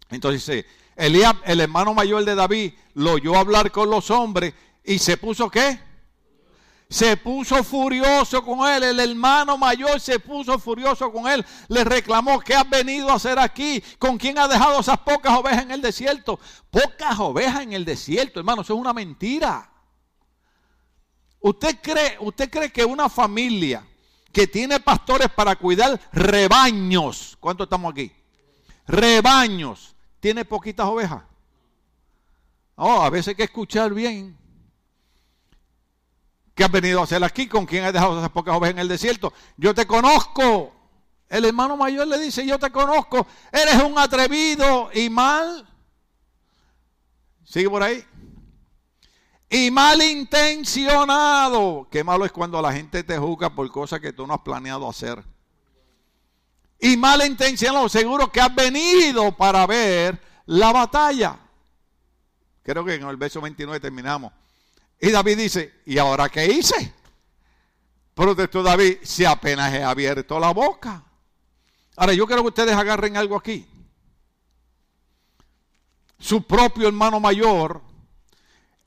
Entonces dice, el hermano mayor de David, lo oyó hablar con los hombres y se puso qué? se puso furioso con él. El hermano mayor se puso furioso con él. Le reclamó, ¿qué has venido a hacer aquí? ¿Con quién ha dejado esas pocas ovejas en el desierto? Pocas ovejas en el desierto, hermano, eso es una mentira. ¿Usted cree, usted cree que una familia que tiene pastores para cuidar rebaños, ¿cuánto estamos aquí? Rebaños, tiene poquitas ovejas. Oh, a veces hay que escuchar bien. ¿Qué has venido a hacer aquí? ¿Con quién has dejado esas pocas ovejas en el desierto? Yo te conozco. El hermano mayor le dice, yo te conozco. Eres un atrevido y mal. Sigue por ahí. Y malintencionado. Qué malo es cuando la gente te juzga por cosas que tú no has planeado hacer. Y malintencionado. Seguro que has venido para ver la batalla. Creo que en el verso 29 terminamos. Y David dice, ¿y ahora qué hice? Protestó David, si apenas he abierto la boca. Ahora yo quiero que ustedes agarren algo aquí. Su propio hermano mayor,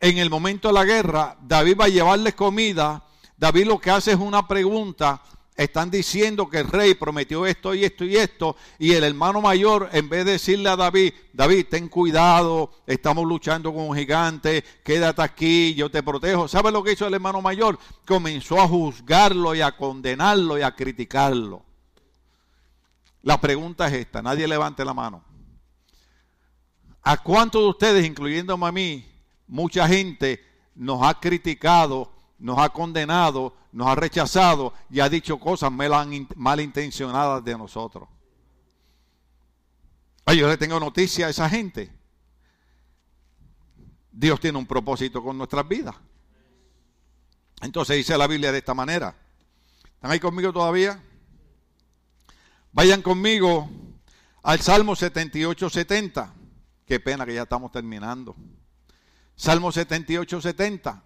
en el momento de la guerra, David va a llevarles comida. David lo que hace es una pregunta están diciendo que el rey prometió esto y esto y esto, y el hermano mayor, en vez de decirle a David, David, ten cuidado, estamos luchando con un gigante, quédate aquí, yo te protejo. ¿Sabe lo que hizo el hermano mayor? Comenzó a juzgarlo y a condenarlo y a criticarlo. La pregunta es esta, nadie levante la mano. ¿A cuántos de ustedes, incluyéndome a mí, mucha gente nos ha criticado, nos ha condenado, nos ha rechazado y ha dicho cosas malintencionadas de nosotros. Ay, yo le tengo noticia a esa gente. Dios tiene un propósito con nuestras vidas. Entonces dice la Biblia de esta manera. ¿Están ahí conmigo todavía? Vayan conmigo al Salmo 78, 70. Qué pena que ya estamos terminando. Salmo 78, 70.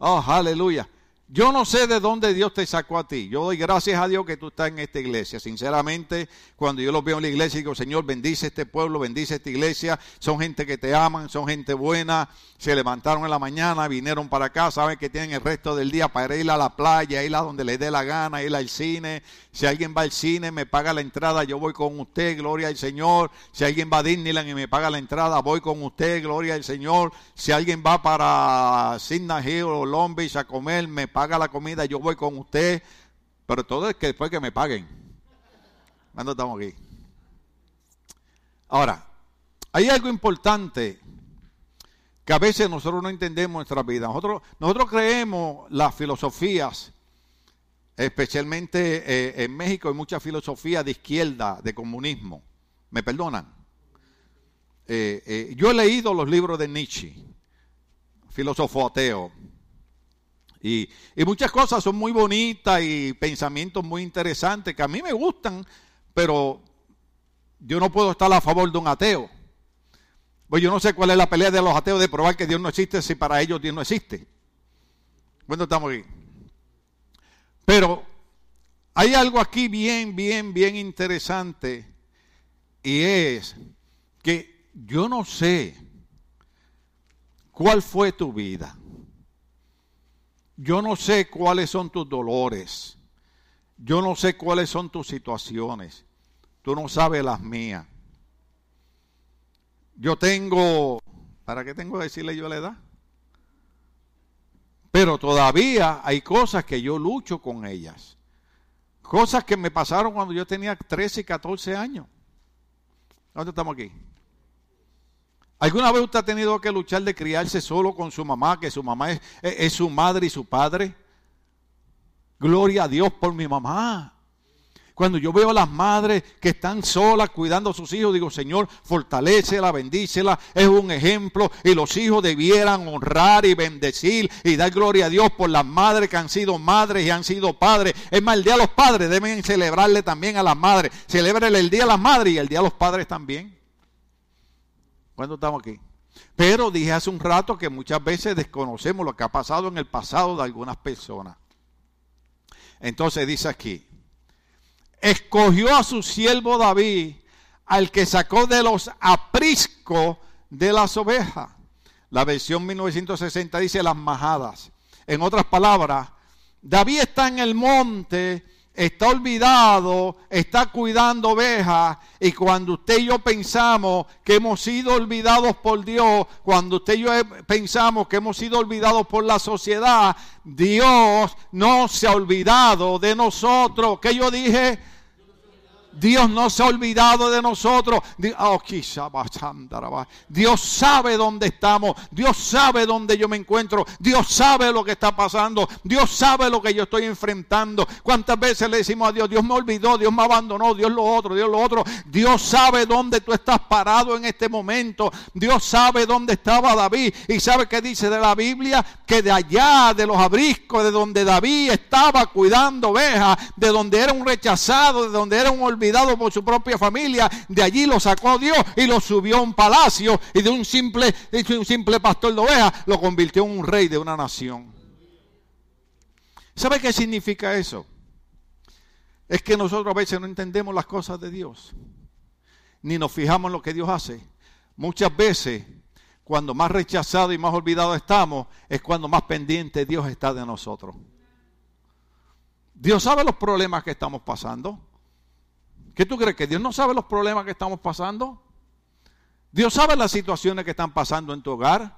Oh, aleluya. Yo no sé de dónde Dios te sacó a ti. Yo doy gracias a Dios que tú estás en esta iglesia. Sinceramente, cuando yo los veo en la iglesia, digo, Señor, bendice este pueblo, bendice esta iglesia. Son gente que te aman, son gente buena. Se levantaron en la mañana, vinieron para acá, saben que tienen el resto del día para ir a la playa, ir a donde les dé la gana, ir al cine. Si alguien va al cine, me paga la entrada, yo voy con usted, gloria al Señor. Si alguien va a Disneyland y me paga la entrada, voy con usted, gloria al Señor. Si alguien va para Sidney Hill o Long a comer, me paga haga la comida, yo voy con usted, pero todo es que después que me paguen. ¿Cuándo estamos aquí? Ahora, hay algo importante que a veces nosotros no entendemos en nuestra vida. Nosotros, nosotros creemos las filosofías, especialmente eh, en México hay mucha filosofía de izquierda, de comunismo. ¿Me perdonan? Eh, eh, yo he leído los libros de Nietzsche, filósofo ateo, Y, muchas cosas son muy bonitas y pensamientos muy interesantes que a mí me gustan, pero yo no puedo estar a favor de un ateo. Pues yo no sé cuál es la pelea de los ateos de probar que Dios no existe si para ellos Dios no existe. Bueno, estamos aquí. Pero hay algo aquí bien, bien, bien interesante y es que yo no sé cuál fue tu vida. Yo no sé cuáles son tus dolores. Yo no sé cuáles son tus situaciones. Tú no sabes las mías. Yo tengo, ¿para qué tengo que decirle yo la edad? Pero todavía hay cosas que yo lucho con ellas. Cosas que me pasaron cuando yo tenía 13 y 14 años. ¿Dónde estamos aquí? ¿Alguna vez usted ha tenido que luchar de criarse solo con su mamá, que su mamá es, su madre y su padre? Gloria a Dios por mi mamá. Cuando yo veo a las madres que están solas cuidando a sus hijos, digo, Señor, fortalecela, bendícela, es un ejemplo. Y los hijos debieran honrar y bendecir y dar gloria a Dios por las madres que han sido madres y han sido padres. Es más, el día de los padres deben celebrarle también a las madres. Celebren el día de las madres y el día de los padres también. ¿Cuándo estamos aquí? Pero dije hace un rato que muchas veces desconocemos lo que ha pasado en el pasado de algunas personas. Entonces dice aquí, escogió a su siervo David, al que sacó de los apriscos de las ovejas. La versión 1960 dice las majadas. En otras palabras, David está en el monte, está olvidado, está cuidando ovejas. Y cuando usted y yo pensamos que hemos sido olvidados por Dios, cuando usted y yo pensamos que hemos sido olvidados por la sociedad, Dios no se ha olvidado de nosotros. ¿Qué yo dije? Dios no se ha olvidado de nosotros. Oh, Dios sabe dónde estamos. Dios sabe dónde yo me encuentro. Dios sabe lo que está pasando. Dios sabe lo que yo estoy enfrentando. ¿Cuántas veces le decimos a Dios, Dios me olvidó, Dios me abandonó, Dios lo otro, Dios lo otro? Dios sabe dónde tú estás parado en este momento. Dios sabe dónde estaba David. Y sabe qué dice de la Biblia, que de allá, de los abriscos, de donde David estaba cuidando ovejas, de donde era un rechazado, de donde era un olvidado olvidado por su propia familia, de allí lo sacó Dios y lo subió a un palacio y de un simple, de un simple pastor de ovejas lo convirtió en un rey de una nación. ¿Sabe qué significa eso? Es que nosotros a veces no entendemos las cosas de Dios, ni nos fijamos en lo que Dios hace. Muchas veces, cuando más rechazado y más olvidado estamos, es cuando más pendiente Dios está de nosotros. Dios sabe los problemas que estamos pasando. ¿Qué tú crees? ¿Que Dios no sabe los problemas que estamos pasando? Dios sabe las situaciones que están pasando en tu hogar.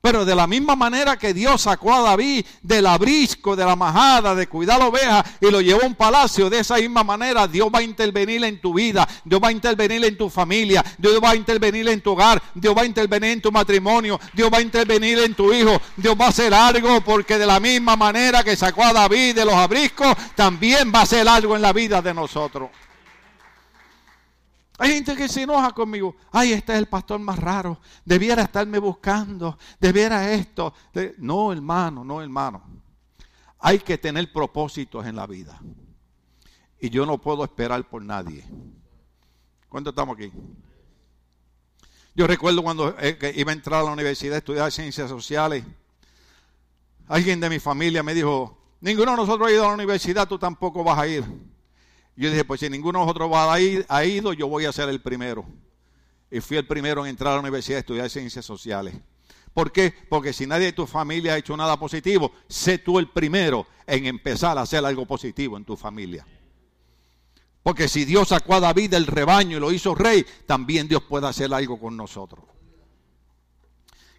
Pero de la misma manera que Dios sacó a David del abrisco, de la majada, de cuidar la oveja y lo llevó a un palacio, de esa misma manera Dios va a intervenir en tu vida, Dios va a intervenir en tu familia, Dios va a intervenir en tu hogar, Dios va a intervenir en tu matrimonio, Dios va a intervenir en tu hijo, Dios va a hacer algo porque de la misma manera que sacó a David de los abriscos, también va a hacer algo en la vida de nosotros. Hay gente que se enoja conmigo. Ay, este es el pastor más raro. Debiera estarme buscando. Debiera esto. No, hermano, no, hermano. Hay que tener propósitos en la vida. Y yo no puedo esperar por nadie. ¿Cuánto estamos aquí? Yo recuerdo cuando eh, iba a entrar a la universidad a estudiar ciencias sociales. Alguien de mi familia me dijo, ninguno de nosotros ha ido a la universidad, tú tampoco vas a ir. Yo dije, pues si ninguno de nosotros ha ido, yo voy a ser el primero. Y fui el primero en entrar a la universidad a estudiar ciencias sociales. ¿Por qué? Porque si nadie de tu familia ha hecho nada positivo, sé tú el primero en empezar a hacer algo positivo en tu familia. Porque si Dios sacó a David del rebaño y lo hizo rey, también Dios puede hacer algo con nosotros.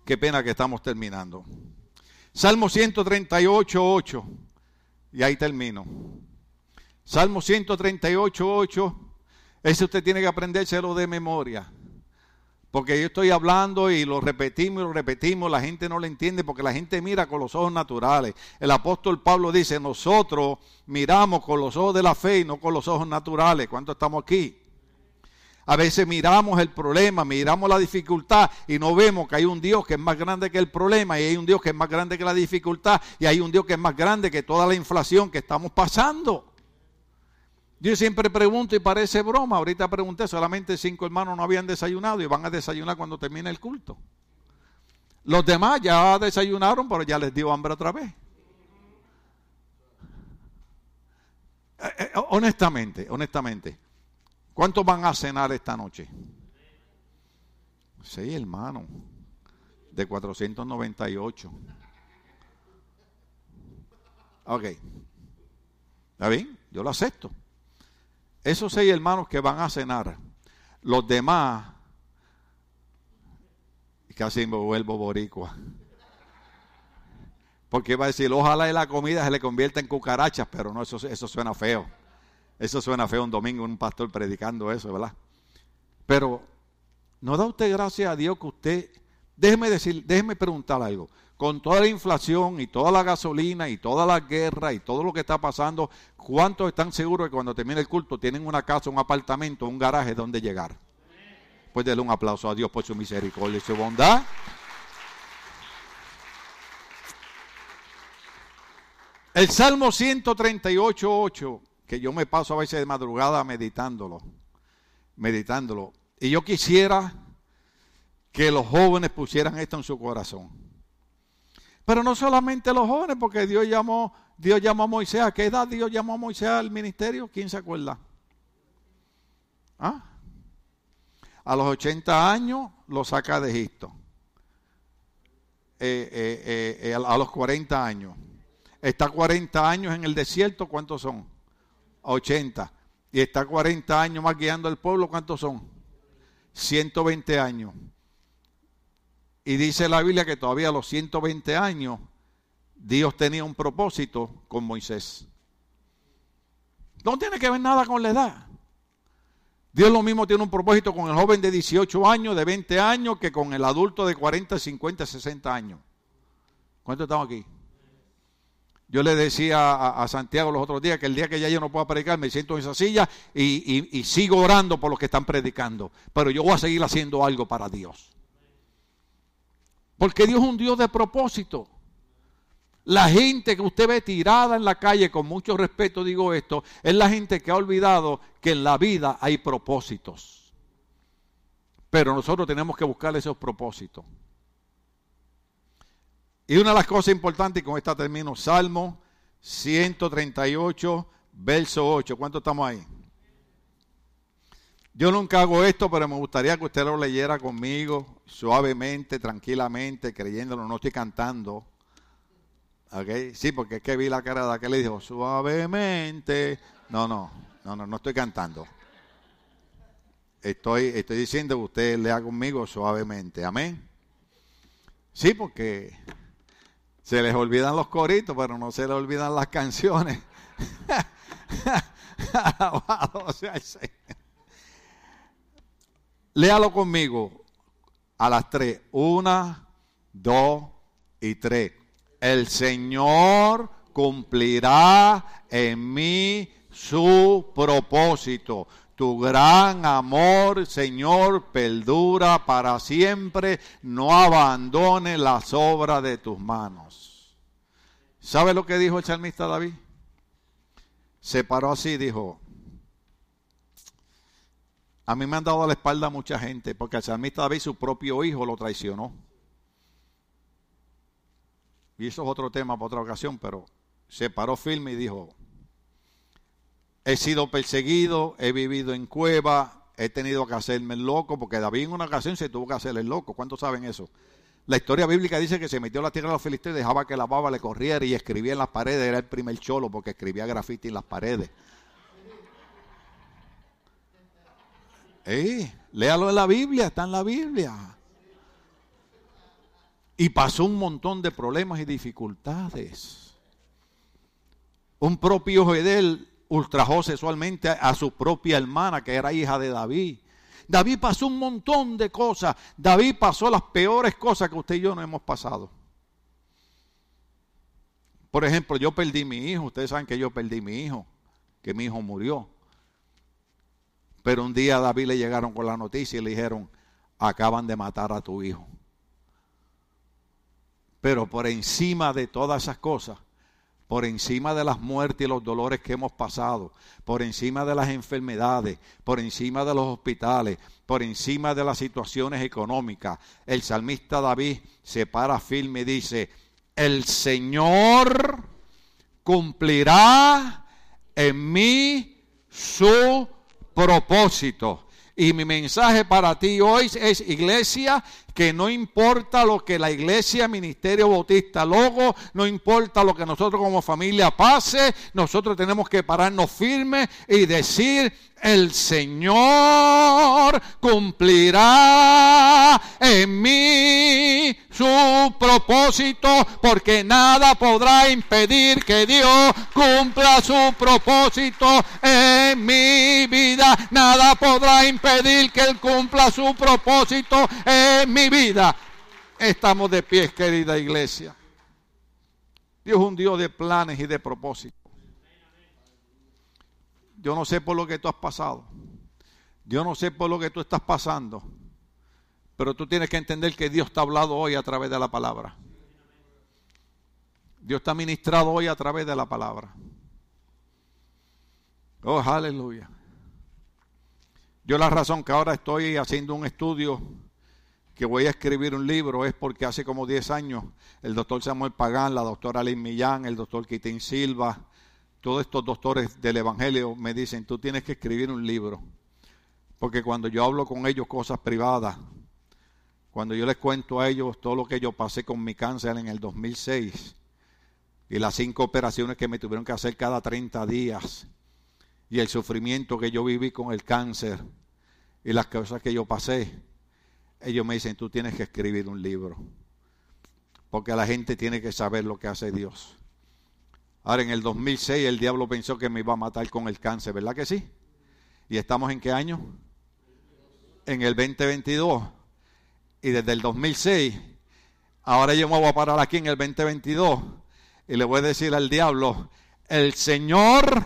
Qué pena que estamos terminando. Salmo 138, 8. Y ahí termino. Salmo 138, 8. Ese usted tiene que aprendérselo de memoria. Porque yo estoy hablando y lo repetimos y lo repetimos, la gente no lo entiende porque la gente mira con los ojos naturales. El apóstol Pablo dice, nosotros miramos con los ojos de la fe y no con los ojos naturales. ¿Cuánto estamos aquí? A veces miramos el problema, miramos la dificultad y no vemos que hay un Dios que es más grande que el problema y hay un Dios que es más grande que la dificultad y hay un Dios que es más grande que toda la inflación que estamos pasando. Yo siempre pregunto y parece broma, ahorita pregunté, solamente cinco hermanos no habían desayunado y van a desayunar cuando termine el culto. Los demás ya desayunaron, pero ya les dio hambre otra vez. Eh, eh, honestamente, honestamente, ¿cuántos van a cenar esta noche? Seis hermanos, de 498. Ok. ¿Está bien? Yo lo acepto. Esos seis hermanos que van a cenar, los demás, casi me vuelvo boricua. Porque va a decir, ojalá y la comida se le convierta en cucarachas, pero no, eso, eso suena feo. Eso suena feo un domingo, un pastor predicando eso, ¿verdad? Pero, ¿no da usted gracias a Dios que usted, déjeme decir, déjeme preguntar algo, con toda la inflación y toda la gasolina y toda la guerra y todo lo que está pasando, ¿cuántos están seguros que cuando termine el culto tienen una casa, un apartamento, un garaje donde llegar? Pues denle un aplauso a Dios por su misericordia y su bondad. El Salmo 138, 8, que yo me paso a veces de madrugada meditándolo, meditándolo. Y yo quisiera que los jóvenes pusieran esto en su corazón. Pero no solamente los jóvenes, porque Dios llamó, Dios llamó a Moisés. ¿A qué edad Dios llamó a Moisés al ministerio? ¿Quién se acuerda? ¿Ah? A los 80 años lo saca de Egipto. Eh, eh, eh, a los 40 años está 40 años en el desierto, ¿cuántos son? 80. Y está 40 años más guiando al pueblo, ¿cuántos son? 120 años. Y dice la Biblia que todavía a los 120 años Dios tenía un propósito con Moisés. No tiene que ver nada con la edad. Dios lo mismo tiene un propósito con el joven de 18 años, de 20 años, que con el adulto de 40, 50, 60 años. ¿Cuántos estamos aquí? Yo le decía a, Santiago los otros días que el día que ya yo no pueda predicar, me siento en esa silla y, sigo orando por los que están predicando. Pero yo voy a seguir haciendo algo para Dios. Porque Dios es un Dios de propósito. La gente que usted ve tirada en la calle, con mucho respeto digo esto, es la gente que ha olvidado que en la vida hay propósitos. Pero nosotros tenemos que buscar esos propósitos. Y una de las cosas importantes, y con esta termino, Salmo 138, verso 8. ¿Cuánto estamos ahí? Yo nunca hago esto, pero me gustaría que usted lo leyera conmigo, suavemente, tranquilamente, creyéndolo. No estoy cantando. ¿Ok? Sí, porque es que vi la cara de aquel y dijo, suavemente. No, no, no, no, no estoy cantando. Estoy, estoy diciendo que usted lea conmigo suavemente. Amén. Sí, porque se les olvidan los coritos, pero no se les olvidan las canciones. Léalo conmigo a las tres. Una, dos y tres. El Señor cumplirá en mí su propósito. Tu gran amor, Señor, perdura para siempre. No abandone las obras de tus manos. ¿Sabe lo que dijo el salmista David? Se paró así y dijo, a mí me han dado la espalda mucha gente, porque el salmista David, su propio hijo, lo traicionó. Y eso es otro tema para otra ocasión, pero se paró firme y dijo, He sido perseguido, he vivido en cueva, he tenido que hacerme el loco, porque David en una ocasión se tuvo que hacer el loco. ¿Cuántos saben eso? La historia bíblica dice que se metió a la tierra de los filisteos, dejaba que la baba le corriera y escribía en las paredes. Era el primer cholo porque escribía grafiti en las paredes. Léalo en la Biblia, está en la Biblia. Y pasó un montón de problemas y dificultades. Un propio hijo de él ultrajó sexualmente a su propia hermana, que era hija de David. David pasó un montón de cosas. David pasó las peores cosas que usted y yo no hemos pasado. Por ejemplo, yo perdí mi hijo. Ustedes saben que yo perdí mi hijo, que mi hijo murió. Pero un día a David le llegaron con la noticia y le dijeron, acaban de matar a tu hijo. Pero por encima de todas esas cosas, por encima de las muertes y los dolores que hemos pasado, por encima de las enfermedades, por encima de los hospitales, por encima de las situaciones económicas, el salmista David se para firme y dice, el Señor cumplirá en mí su propósito. Y mi mensaje para ti hoy es, iglesia, que no importa lo que la iglesia, ministerio bautista, logo, no importa lo que nosotros como familia pase, nosotros tenemos que pararnos firmes y decir, el Señor cumplirá en mí su propósito, porque nada podrá impedir que Dios cumpla su propósito en mi vida. Nada podrá impedir que Él cumpla su propósito en mi vida. Estamos de pie, querida iglesia. Dios es un Dios de planes y de propósitos. Yo no sé por lo que tú has pasado. Yo no sé por lo que tú estás pasando. Pero tú tienes que entender que Dios te ha hablado hoy a través de la palabra. Dios te ha ministrado hoy a través de la palabra. Oh, aleluya. Yo la razón que ahora estoy haciendo un estudio, que voy a escribir un libro, es porque hace como 10 años el doctor Samuel Pagán, la doctora Lynn Millán, el doctor Quitín Silva, todos estos doctores del Evangelio me dicen, tú tienes que escribir un libro. Porque cuando yo hablo con ellos cosas privadas, cuando yo les cuento a ellos todo lo que yo pasé con mi cáncer en el 2006 y las cinco operaciones que me tuvieron que hacer cada 30 días y el sufrimiento que yo viví con el cáncer y las cosas que yo pasé, ellos me dicen, tú tienes que escribir un libro. Porque la gente tiene que saber lo que hace Dios. Ahora, en el 2006 el diablo pensó que me iba a matar con el cáncer, ¿verdad que sí? ¿Y estamos en qué año? En el 2022. Y desde el 2006, ahora yo me voy a parar aquí en el 2022 y le voy a decir al diablo, el Señor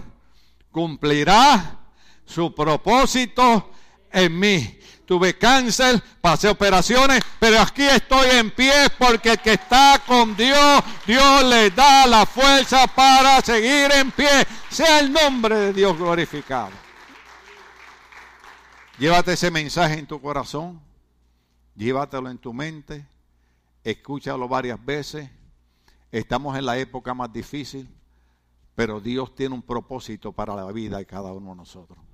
cumplirá su propósito en mí tuve cáncer, pasé operaciones, pero aquí estoy en pie porque el que está con Dios, Dios le da la fuerza para seguir en pie. Sea el nombre de Dios glorificado. Llévate ese mensaje en tu corazón, llévatelo en tu mente, escúchalo varias veces. Estamos en la época más difícil, pero Dios tiene un propósito para la vida de cada uno de nosotros.